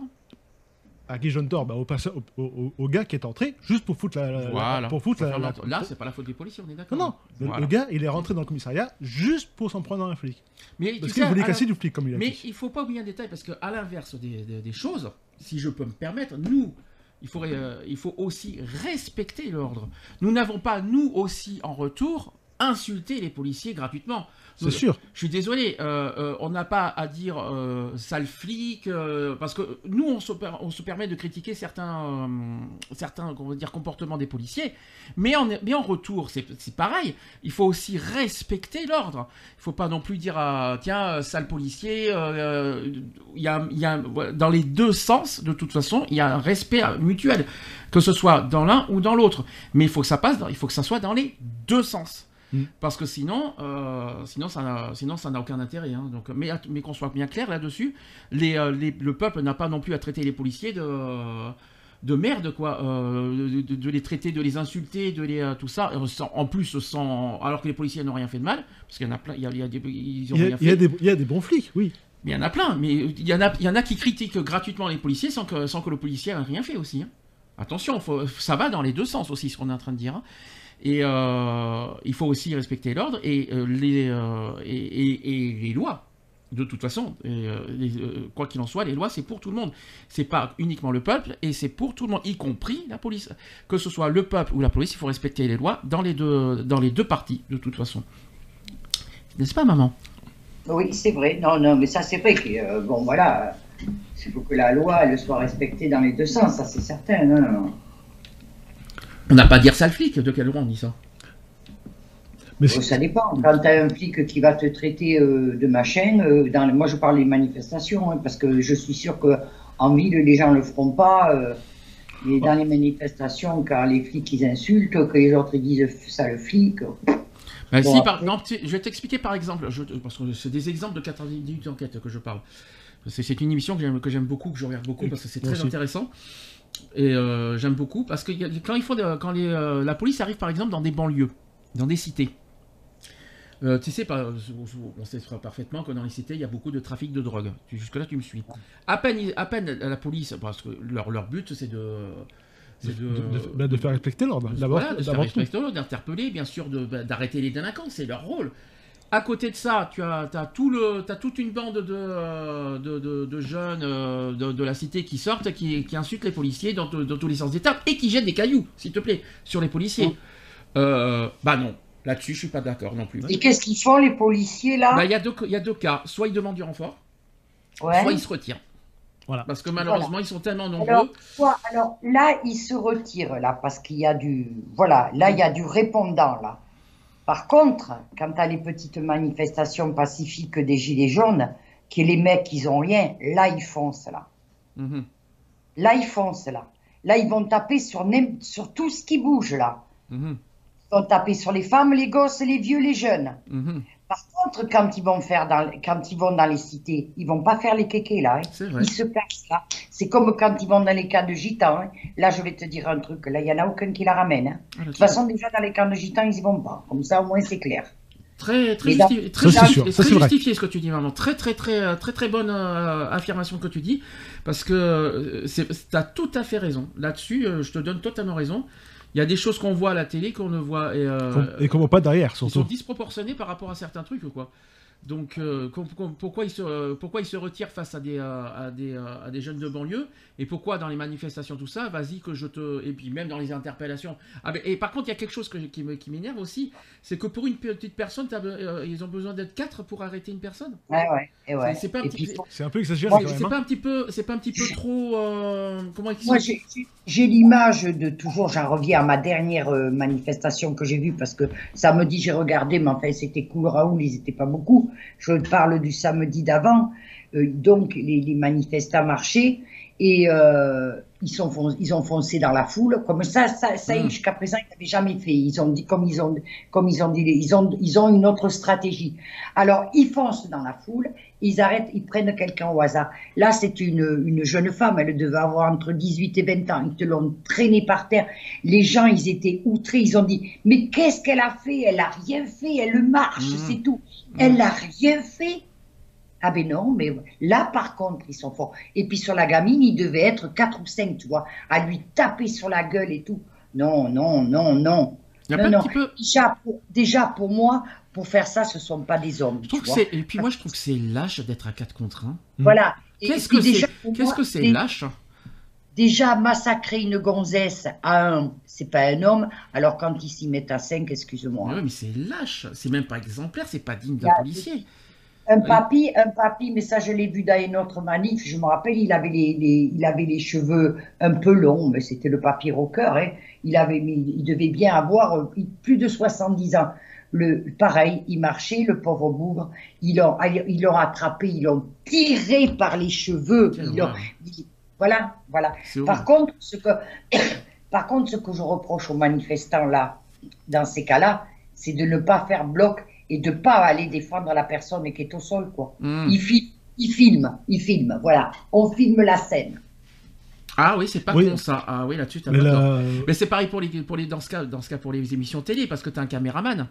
À donne tort Ben, au, perso- au, au- au gars qui est entré juste pour foutre la, la- Voilà. pour foutre la- la-. Là, c'est pas la faute des policiers, on est d'accord. non, non. Le, Voilà. le gars, il est rentré dans le commissariat juste pour s'en prendre à un flic. Mais Parce qu'il voulait casser du flic, comme il a Mais dit. il faut pas oublier un détail parce que à l'inverse des, des- des choses, si je peux me permettre, nous, il faudrait, euh, il faut aussi respecter l'ordre. Nous n'avons pas nous aussi en retour insulté les policiers gratuitement. C'est sûr. Je suis désolé, euh, euh, on n'a pas à dire euh, sale flic, parce que nous, on se, per- on se permet de critiquer certains, certains on va dire, comportements des policiers, mais en, mais en retour, c'est pareil, il faut aussi respecter l'ordre. Il faut pas non plus dire, ah, tiens, sale policier, il y a, y dans les deux sens, de toute façon, il y a un respect mutuel, que ce soit dans l'un ou dans l'autre. Mais il faut que ça passe, dans- il faut que ça soit dans les deux sens. Mm. Parce que sinon, euh, sinon ça n'a, sinon ça n'a aucun intérêt. hein. Donc, mais, mais qu'on soit bien clair là-dessus, les, euh, les- le peuple n'a pas non plus à traiter les policiers de, de merde, quoi, euh, de, les traiter, de les insulter, de les euh, tout ça. sans- en plus, sans, alors que les policiers n'ont rien fait de mal, parce qu'il y en a plein, il y a, il y a des, ils ont Il y, a, rien il y a fait. des, il y a des bons flics, oui. Mais il y en a plein. Mais il y en a, il y en a qui critiquent gratuitement les policiers sans que, sans que le policier ait rien fait aussi. hein. Attention, faut- ça va dans les deux sens aussi, ce qu'on est en train de dire. hein. Et euh, il faut aussi respecter l'ordre et, euh, les, euh, et, les lois. De toute façon, quoi qu'il en soit, les lois, c'est pour tout le monde. C'est pas uniquement le peuple, et c'est pour tout le monde, y compris la police. Que ce soit le peuple ou la police, il faut respecter les lois dans les deux, dans les deux parties, de toute façon. N'est-ce pas, maman? Oui, c'est vrai. Non, non, mais ça, c'est vrai que, bon, voilà, il faut que la loi, elle soit respectée dans les deux sens, ça, c'est certain. non. On n'a pas à dire sale flic, de quel droit on dit ça Mais Euh, Ça dépend. Quand tu as un flic qui va te traiter euh, de machin, euh, dans, moi, je parle des manifestations, hein, parce que je suis sûr qu'en ville, les gens le feront pas. euh, mais dans les manifestations, quand les flics, ils insultent, que les autres ils disent ça le flic, Bon, si, par, je vais t'expliquer par exemple, je- parce que c'est des exemples de 90 minutes d'enquête que je parle. C'est une émission que j'aime- beaucoup, que je regarde beaucoup parce que c'est très aussi. intéressant. Et euh, j'aime beaucoup parce que quand, il faut, de- quand les, euh, la police arrive par exemple dans des banlieues, dans des cités. Euh, tu sais, pas, on sait parfaitement que dans les cités, il y a beaucoup de trafic de drogue. Jusque-là, tu me suis. À peine, à peine la police, parce que leur, leur but, c'est de, c'est de, de- bah, de faire respecter l'ordre. de- voilà, faire respecter, d'interpeller, bien sûr, de- bah, d'arrêter les délinquants, c'est leur rôle. À côté de ça, tu as, as tout le, as toute une bande de, euh, de, de- de jeunes euh, de, de la cité qui sortent, qui, qui insultent les policiers dans, dans tous les sens des termes et qui jettent des cailloux, s'il te plaît, sur les policiers. Euh, bah non, là-dessus, je suis pas d'accord non plus. Et qu'est-ce qu'ils font, les policiers, là? Bah, Il y, a deux- il y a deux cas, soit ils demandent du renfort, Ouais. soit ils se retirent. Voilà. Parce que malheureusement, ils sont tellement nombreux. Alors, là, ils se retirent, là, parce qu'il y a du. Voilà, là, il y a du répondant, là. Par contre, quand tu as les petites manifestations pacifiques des Gilets jaunes, qui les mecs, ils ont rien, là, ils foncent, là. Mhm. Là, ils foncent, là. Là, ils vont taper sur tout ce qui bouge, là. Mhm. Ils vont taper sur les femmes, les gosses, les vieux, les jeunes. Mhm. Par contre, quand ils vont faire dans, quand ils vont dans les cités, ils vont pas faire les kékés là. hein. C'est vrai. Ils se placent là. C'est comme quand ils vont dans les camps de gitans. hein. Là, je vais te dire un truc. Là, il y en a aucun qui la ramène. hein. Ah, De toute façon, déjà dans les camps de gitans, ils y vont pas. Comme ça, au moins, c'est clair. Très, très, Mais dans- justi- très, très Ça, c'est vrai. justifié ce que tu dis, maman. Très, très, très, euh, très, très bonne euh, affirmation que tu dis. Parce que tu as tout à fait raison. Là-dessus, euh, je te donne totalement raison. Il y a des choses qu'on voit à la télé qu'on ne voit. Et, euh, Et qu'on voit pas derrière, qui sont surtout. disproportionnées par rapport à certains trucs, quoi. Donc euh, pourquoi il se euh, pourquoi il se retire face à des à des à des jeunes de banlieue et pourquoi dans les manifestations tout ça vas-y que je te et puis même dans les interpellations ah et par contre il y a quelque chose que, qui me- qui m'énerve aussi c'est que pour une petite personne euh, ils ont besoin d'être quatre pour arrêter une personne? Ouais, ouais, et ouais. C'est- pas un petit peu- C'est un peu exagéré c'est même. c'est hein. pas un petit peu c'est pas un petit peu trop euh, comment ils Moi, sont- j'ai- l'image de toujours, j'en reviens à ma dernière euh, manifestation que j'ai vue, parce que samedi, j'ai regardé, mais enfin, c'était cool, Raoul, ils n'étaient pas beaucoup. Je parle du samedi d'avant. Euh, donc, les, les manifestants marchaient et euh, ils, sont fon- ils ont foncé dans la foule. Comme ça, ça, ça y est, Mm. jusqu'à présent, ils n'avaient jamais fait. Ils ont dit, comme ils ont, comme ils ont dit, ils ont, ils ont une autre stratégie. Alors, ils foncent dans la foule, ils arrêtent, ils prennent quelqu'un au hasard. Là, c'est une, une jeune femme, elle devait avoir entre 18 et 20 ans. Ils te l'ont traînée par terre. Les gens, ils étaient outrés. Ils ont dit, mais qu'est-ce qu'elle a fait? Elle a rien fait. Elle marche, Mhm. c'est tout. Elle n'a rien fait? Ah ben non, mais là par contre, ils sont forts. Et puis sur la gamine, il devait être 4 ou 5, tu vois, à lui taper sur la gueule et tout. Non, non, non, non. il y a non, pas non. un petit peu Déjà pour, déjà, pour moi, pour faire ça, ce sont pas des hommes. je trouve que et puis moi je trouve que c'est lâche d'être à 4 contre 1 Voilà. Et- qu'est-ce que c'est qu'est-ce que lâche? Déjà, massacrer une gonzesse à un, c'est pas un homme, alors quand ils s'y mettent à 5, excuse-moi. Ouais, mais c'est lâche, c'est même pas exemplaire, c'est pas digne d'un policier. Un papy, un papy, mais ça je l'ai vu dans une autre manif, je me rappelle, il avait les, les- il avait les cheveux un peu longs, mais c'était le papy rocker, hein. il avait il devait bien avoir euh, plus de 70 ans. Le, pareil, il marchait, le pauvre bougre, ils l'ont, ils l'ont attrapé, ils l'ont tiré par les cheveux, ils l'ont- voilà, voilà. Par contre, ce que, *coughs* par contre, ce que je reproche aux manifestants là, dans ces cas-là, c'est de ne pas faire bloc et de pas aller défendre la personne qui est au sol, quoi. Ils filment, ils filment, ils filment, voilà. On filme la scène. Ah oui, c'est pas Oui. con ça. Ah oui, là-dessus, t'as Mais là, Mais c'est pareil pour les, pour les, dans ce cas, dans ce cas pour les émissions télé, parce que t'as un caméraman.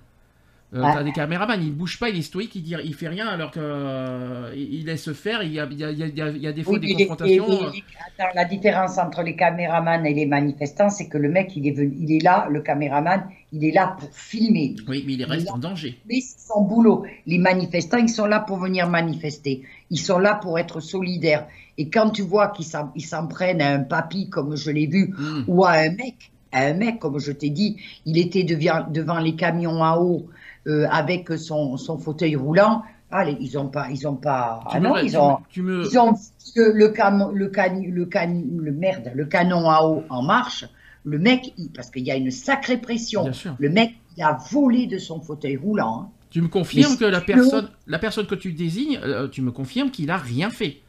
Euh, Ouais. T'as des caméramans, il bouge pas, il est stoïque, il, dit, il fait rien, alors que euh, laisse faire. Il y a, il y il y des fois Oui, des confrontations. attends, la différence entre les caméramans et les manifestants, c'est que le mec, il est, venu, il est là, le caméraman, il est là pour filmer. Oui, mais il reste en danger. Mais c'est son boulot. Les manifestants, ils sont là pour venir manifester. Ils sont là pour être solidaires. Et quand tu vois qu'ils s'en, ils s'en prennent à un papy, comme je l'ai vu, Hmm. ou à un mec, à un mec, comme je t'ai dit, il était devant, devant les camions à eau euh, avec son, son fauteuil roulant. Les- ils ont pas, ils ont pas. Tu Ah non, ils ont. tu me, Ils ont le, cam- le, can- le, can- le merde, le canon à eau en marche. Le mec, il- parce qu'il y a une sacrée pression. Bien sûr. Le mec, il a volé de son fauteuil roulant. hein. tu me confirmes Mais que la personne, la personne que tu désignes, euh, tu me confirmes qu'il a rien fait.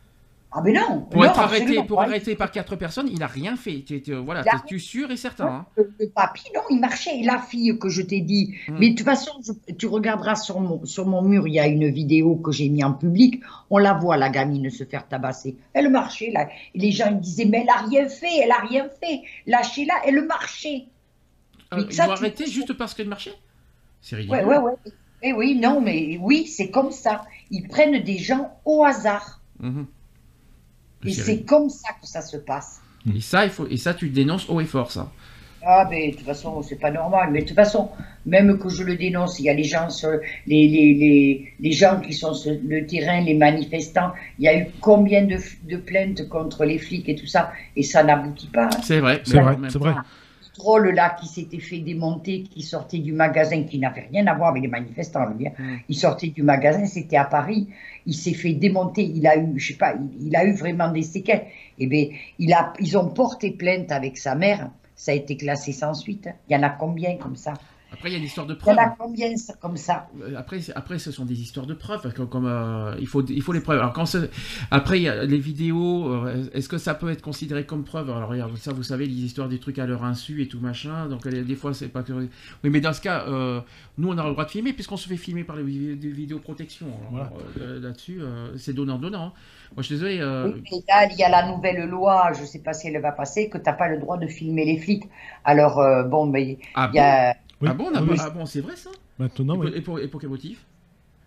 Ah mais non. Pour non, être arrêté, pour arrêter par quatre personnes, il a rien fait. Tu, tu- voilà, sûr et certain. hein. Le, papy, non, il marchait. Et la fille que je t'ai dit. Hmm. Mais de toute façon, je- tu regarderas sur mon, sur mon mur, il y a une vidéo que j'ai mis en public. On la voit, la gamine, se faire tabasser. Elle marchait, là. Et les gens, ils disaient, mais elle a rien fait, elle a rien fait. Lâchez-la, elle marchait. Euh, ils arrêter juste parce qu'elle marchait? C'est ridicule. Ouais, ouais, ouais. Eh oui, non, mais oui, c'est comme ça. Ils prennent des gens au hasard. Mhm. Et C'est comme ça que ça se passe. Et ça, il faut, et ça, tu le dénonces haut et fort, ça. Ah, mais de toute façon, c'est pas normal. Mais de toute façon, même que je le dénonce, il y a les gens sur les, les, les, les gens qui sont sur le terrain, les manifestants. Il y a eu combien de, de plaintes contre les flics et tout ça, et ça n'aboutit pas. hein. C'est vrai. C'est vrai, c'est vrai. Le drôle là qui s'était fait démonter, qui sortait du magasin, qui n'avait rien à voir avec les manifestants, lui. hein. Il sortait du magasin, c'était à Paris. Il s'est fait démonter. Il a eu, je sais pas, il, il a eu vraiment des séquelles. Eh bien, il a, ils ont porté plainte avec sa mère. Ça a été classé sans suite. hein. Il y en a combien comme ça? Après, il y a une histoire de Il y en preuve. a combien ça- comme ça Euh, Après, après, ce sont des histoires de preuves. Comme, comme, euh, il, faut, il faut les preuves. Alors, quand après, il y a les vidéos, euh, est-ce que ça peut être considéré comme preuve? Alors, regarde, ça, vous savez, les histoires des trucs à leur insu et tout machin. Donc, des fois, c'est pas que. Oui, mais dans ce cas, euh, nous, on a le droit de filmer, puisqu'on se fait filmer par les vi- des vidéoprotection. Alors, euh, Là-dessus, euh, c'est donnant-donnant. Moi, je suis désolé. euh, Oui, mais là, il y a la nouvelle loi, je ne sais pas si elle va passer, que tu n'as pas le droit de filmer les flics. Alors, euh, bon, mais ah, il y a. Oui. ah bon, on a Oui, pas- oui. ah bon, c'est vrai ça Maintenant, et, oui. pour, et, pour, et pour quel motif?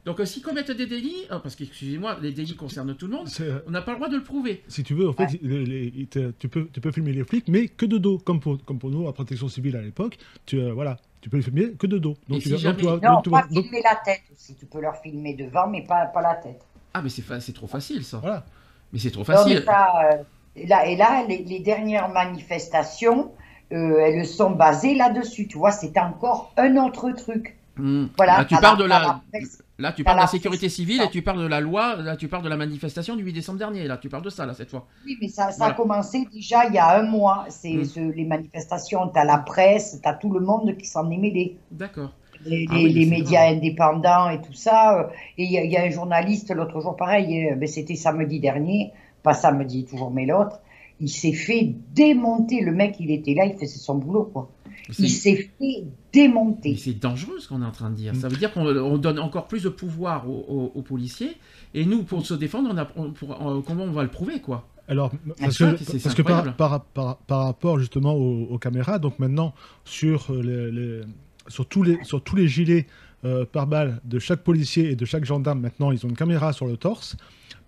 Donc, euh, s'ils commettent des délits, ah, parce que, excusez-moi, les délits concernent tout le monde, euh, on n'a pas le droit de le prouver. Si tu veux, en fait, les- les- ils te- tu, peux, tu peux filmer les flics, mais que de dos, comme pour, comme pour nous, la protection civile à l'époque. Tu, euh, voilà, Tu peux les filmer que de dos. Donc, Et tu si vas- donc, jamais- tu vas- Non, tu pas donc- filmer la tête aussi. Tu peux leur filmer devant, mais pas, pas la tête. Ah, mais c'est fa- trop facile, ça. voilà. Mais c'est trop Non, mais facile. ça, euh, là, et là les, les dernières manifestations, elles sont basées là-dessus. Tu vois, c'est encore un autre truc. Hmm. Voilà. Là, tu parles de la... la presse. Là, tu t'as parles de la la sécurité civile et tu parles de la loi, là, tu parles de la manifestation du 8 décembre dernier. Là, tu parles de ça, là, cette fois. Oui, mais ça, ça Voilà. a commencé déjà il y a un mois. C'est Mm. ce- les manifestations. Tu as la presse, tu as tout le monde qui s'en est mêlé. D'accord. Les, Ah les- oui, les c'est médias indépendants et tout ça. euh, Et il y, a- il y a un journaliste l'autre jour, pareil, euh, ben, c'était samedi dernier, pas samedi toujours, mais l'autre. Il s'est fait démonter. Le mec, il était là, il faisait son boulot, quoi. Il s'est fait démonter. c'est dangereux ce qu'on est en train de dire. Mm. Ça veut dire qu'on on donne encore plus de pouvoir aux, aux- aux policiers. Et nous, pour se défendre, on a, on- pour- comment on va le prouver, quoi? Alors, parce que, parce que par, par, par- par rapport justement aux, aux caméras, donc maintenant sur, euh, les, les- sur, tous, les, sur tous les gilets euh, par balle de chaque policier et de chaque gendarme, maintenant ils ont une caméra sur le torse,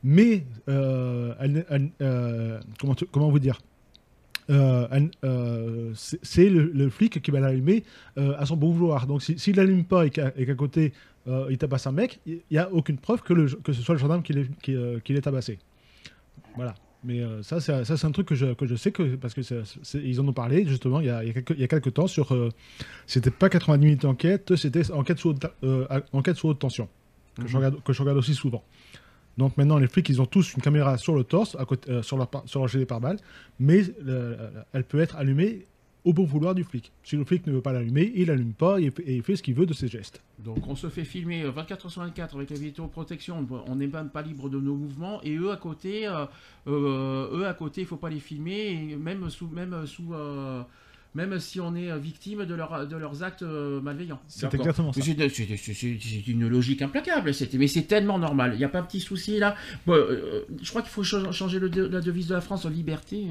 mais euh, elle n'est- elle- euh, comment, comment vous dire Euh, c'est le, le flic qui va l'allumer à son bon vouloir. Donc si- s'il l'allume pas et qu'à côté il tabasse un mec, il n'y a aucune preuve que, le, que ce soit le gendarme qui l'ait qui, tabassé. Voilà. Mais ça, c'est ça, c'est un truc que je, que je sais que parce que ils en ont parlé justement il y a, il y a, quelques, il y a quelques temps sur. c'était pas 90 minutes d'enquête, c'était enquête sous haute, enquête sous haute tension que, je Mhm. regarde, que je regarde aussi souvent. Donc maintenant, les flics, ils ont tous une caméra sur le torse, à côté, euh, sur, leur, sur leur gilet pare-balles, mais euh, elle peut être allumée au bon vouloir du flic. Si le flic ne veut pas l'allumer, il l'allume pas et, il fait ce qu'il veut de ses gestes. Donc on se fait filmer euh, 24 h sur 24 avec la vidéoprotection, on n'est même pas libre de nos mouvements et eux à côté, euh, euh, eux à côté, il faut pas les filmer même sous, même sous, euh, même si on est euh, victime de, leur, de leurs actes euh, malveillants. C'est exactement ça. C'est une logique implacable, mais c'est tellement normal. Il n'y a pas un petit souci là. Bon, euh, je crois qu'il faut cha- changer le de- la devise de la France en liberté.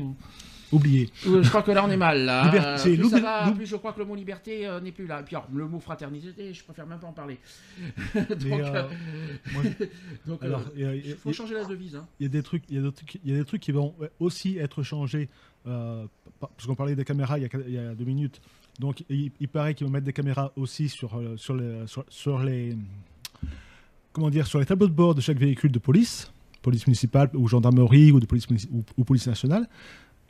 Oublié. Euh, je crois que là on est mal. Là. *laughs* Liberté, Euh, plus, ça va, plus je crois que le mot liberté euh, n'est plus là. Et puis alors, le mot fraternité, je préfère même pas en parler. *laughs* Mais, Donc, euh, moi, *laughs* donc, alors, il faut changer la devise. Hein. il y a des trucs, il y a des trucs, il y a des trucs qui vont aussi être changés. Euh, pa- parce qu'on parlait des caméras il y a, deux minutes. Donc, il, paraît qu'ils vont mettre des caméras aussi sur, euh, les, sur, comment dire, sur les tableaux de bord de chaque véhicule de police, police municipale ou gendarmerie ou de police ou, police nationale.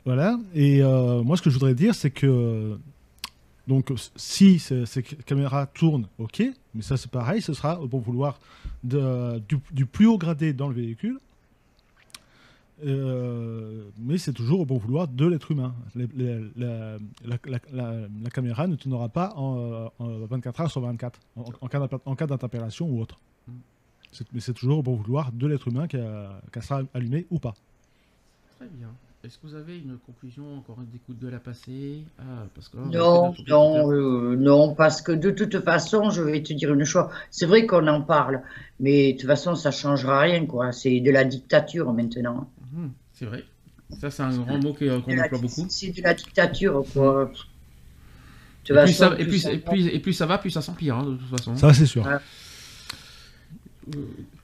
Voilà. Et euh, moi, ce que je voudrais dire, c'est que donc, si ces, caméras tournent, ok, mais ça c'est pareil, ce sera au bon vouloir du plus haut gradé dans le véhicule. Euh, mais c'est toujours au bon vouloir de l'être humain. Les- les- la, la- la- la- la caméra ne tournera pas en, en 24 heures sur 24, en, en cas d'inter- en cas d'interpellation ou autre. Mais c'est toujours au bon vouloir de l'être humain qu'elle sera allumée ou pas. Très bien. Est-ce que vous avez une conclusion, encore des coups de gueule à passer ah, parce que là, on a Non, non, euh, non, parce que de toute façon, je vais te dire une chose. C'est vrai qu'on en parle, mais de toute façon, ça changera rien, quoi. C'est de la dictature maintenant. Mhm, c'est vrai. Ça, c'est un grand mot euh, qu'on emploie beaucoup. C'est de la dictature, quoi. Et plus, façon, ça, et, plus plus, ça et, va. plus, et plus ça va, plus ça s'empire, hein, de toute façon. Ça, c'est sûr. Ouais.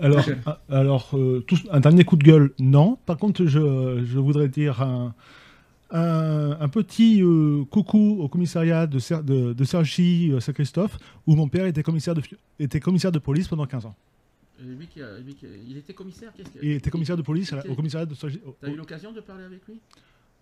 Alors, ah, alors euh, un dernier coup de gueule, non. Par contre, je, je voudrais dire un, un, un petit euh, coucou au commissariat de, Ser- de, de euh, Saint-Christophe, où mon père était commissaire de, était commissaire de police pendant 15 ans. Et lui qui a- lui qui a- il était commissaire qu'est-ce que- Il était commissaire de police à la- Ok. au commissariat de Cergy. au- T'as eu l'occasion de parler avec lui?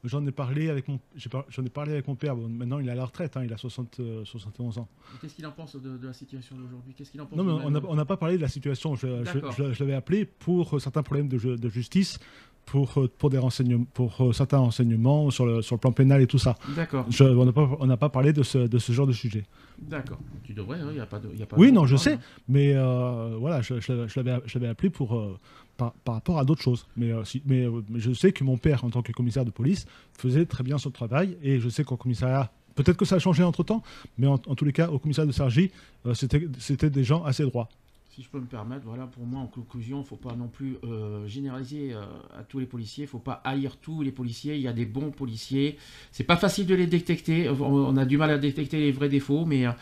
J'en ai parlé avec mon, j'ai par- j'en ai parlé avec mon père. Bon, maintenant, il est à la retraite. hein, il a 60, euh, 71 ans. Et Qu'est-ce qu'il en pense de, de la situation d'aujourd'hui? Qu'est-ce qu'il en pense Non, mais on n'a on n'a pas parlé de la situation. Je, je- D'accord. je- je l'avais appelé pour euh, certains problèmes de, ju- de justice, pour, euh, pour, des renseignements, pour euh, certains renseignements sur le, sur le plan pénal et tout ça. D'accord, on n'a pas, on n'a pas parlé de ce, de ce genre de sujet. d'accord. Tu devrais, il n'y a pas de. y a pas Oui, de- non, je sais, mais euh, voilà, je, je- je l'avais je l'avais appelé pour, euh, par, par rapport à d'autres choses. Mais, euh, si- mais, euh, mais je sais que mon père, en tant que commissaire de police, faisait très bien son travail, et je sais qu'au commissariat, peut-être que ça a changé entre-temps, mais en, en tous les cas, au commissariat de Sergi, euh, c'était c'était des gens assez droits. Si je peux me permettre, voilà, pour moi, en conclusion, il ne faut pas non plus euh, généraliser euh, à tous les policiers. Il ne faut pas haïr tous les policiers. Il y a des bons policiers. C'est pas facile de les détecter. On, a du mal à détecter les vrais défauts, mais euh,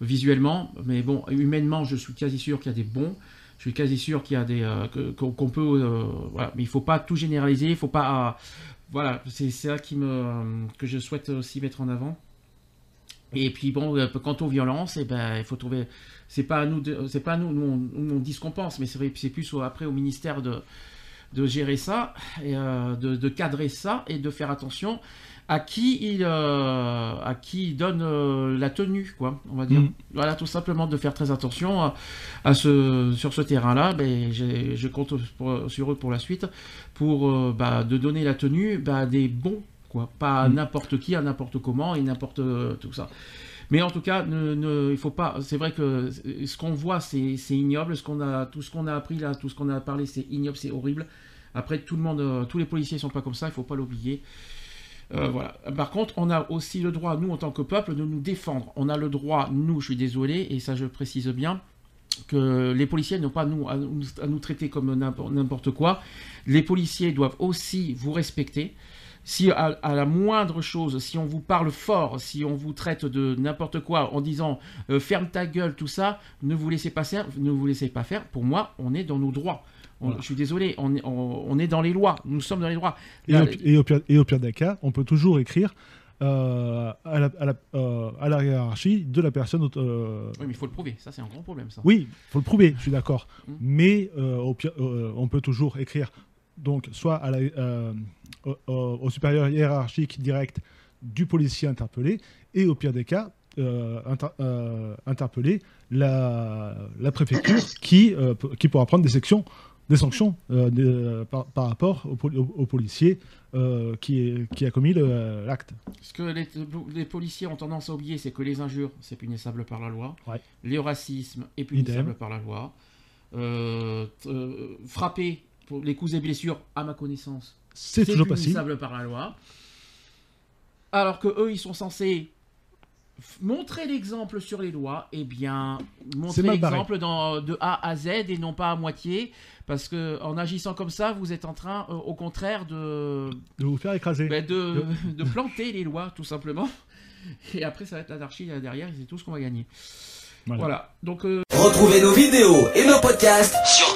visuellement. Mais bon, humainement, je suis quasi sûr qu'il y a des bons. Je suis quasi sûr qu'il y a des qu'on peut. Mais il ne faut pas tout généraliser. Il faut pas. voilà, c'est ça qui me que je souhaite aussi mettre en avant. Et puis bon, quant aux violences, eh ben, il faut trouver. C'est pas à nous, c'est pas à nous, nous, on, on dit ce qu'on pense, mais c'est plus au- après au ministère de, de gérer ça, et, euh, de, de cadrer ça et de faire attention à qui il, euh, à qui il donne euh, la tenue, quoi, on va dire. Mm. Voilà, tout simplement de faire très attention à, à ce, sur ce terrain-là. Ben, je compte pour- sur eux pour la suite, pour bah, de donner la tenue bah, à des bons, quoi, pas à Mm. n'importe qui, à n'importe comment et n'importe tout ça. Mais en tout cas, ne, ne- faut pas. C'est vrai que ce qu'on voit, c'est ignoble. Tout ce qu'on a appris là, tout ce qu'on a parlé, c'est ignoble, c'est horrible. Après, tout le monde, euh, tous les policiers sont pas comme ça. Il faut pas l'oublier. Euh, voilà. Par contre, on a aussi le droit, nous, en tant que peuple, de nous défendre. On a le droit, nous, je suis désolé, et ça, je précise bien, que les policiers n'ont pas à, nous, traiter comme n'importe quoi. Les policiers doivent aussi vous respecter. Si à, à la moindre chose, si on vous parle fort, si on vous traite de n'importe quoi en disant euh, ferme ta gueule, tout ça, ne vous laissez pas faire, ne vous laissez pas faire. Pour moi, on est dans nos droits. On- Voilà. Je suis désolé, on est, on- on est dans les lois. Nous sommes dans les droits. Et, Là, au, et au pire, et au pire des cas, on peut toujours écrire euh, à, la, à, la, euh, à la hiérarchie de la personne. euh, Oui, mais il faut le prouver. Ça, c'est un grand problème, ça. Oui, faut le prouver, je suis d'accord. Mm. Mais au pire, on peut toujours écrire, donc, soit à la, euh, au, supérieur hiérarchique direct du policier interpellé, et au pire des cas, euh, inter- euh, interpeller la, la préfecture qui, euh, qui pourra prendre des sections. Des sanctions de- par, par rapport au, poli- au- au policier qui, est- qui a commis l'acte. Ce que les, les policiers ont tendance à oublier, c'est que les injures, c'est punissable par la loi. Ouais. Le racisme est punissable Idem. par la loi. Euh, euh, frapper pour les coups et blessures, à ma connaissance, C'est toujours possible. punissable par la loi. Alors que eux, ils sont censés montrer l'exemple sur les lois, eh bien, montrer l'exemple de A à Z et non pas à moitié, parce que en agissant comme ça, vous êtes en train, euh, au contraire, de, De vous faire écraser. ben, de, de planter les lois, tout simplement. Et après, ça va être l'anarchie derrière, et c'est tout ce qu'on va gagner. Voilà. Voilà. Donc, euh, Retrouvez nos vidéos et nos podcasts sur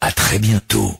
À très bientôt.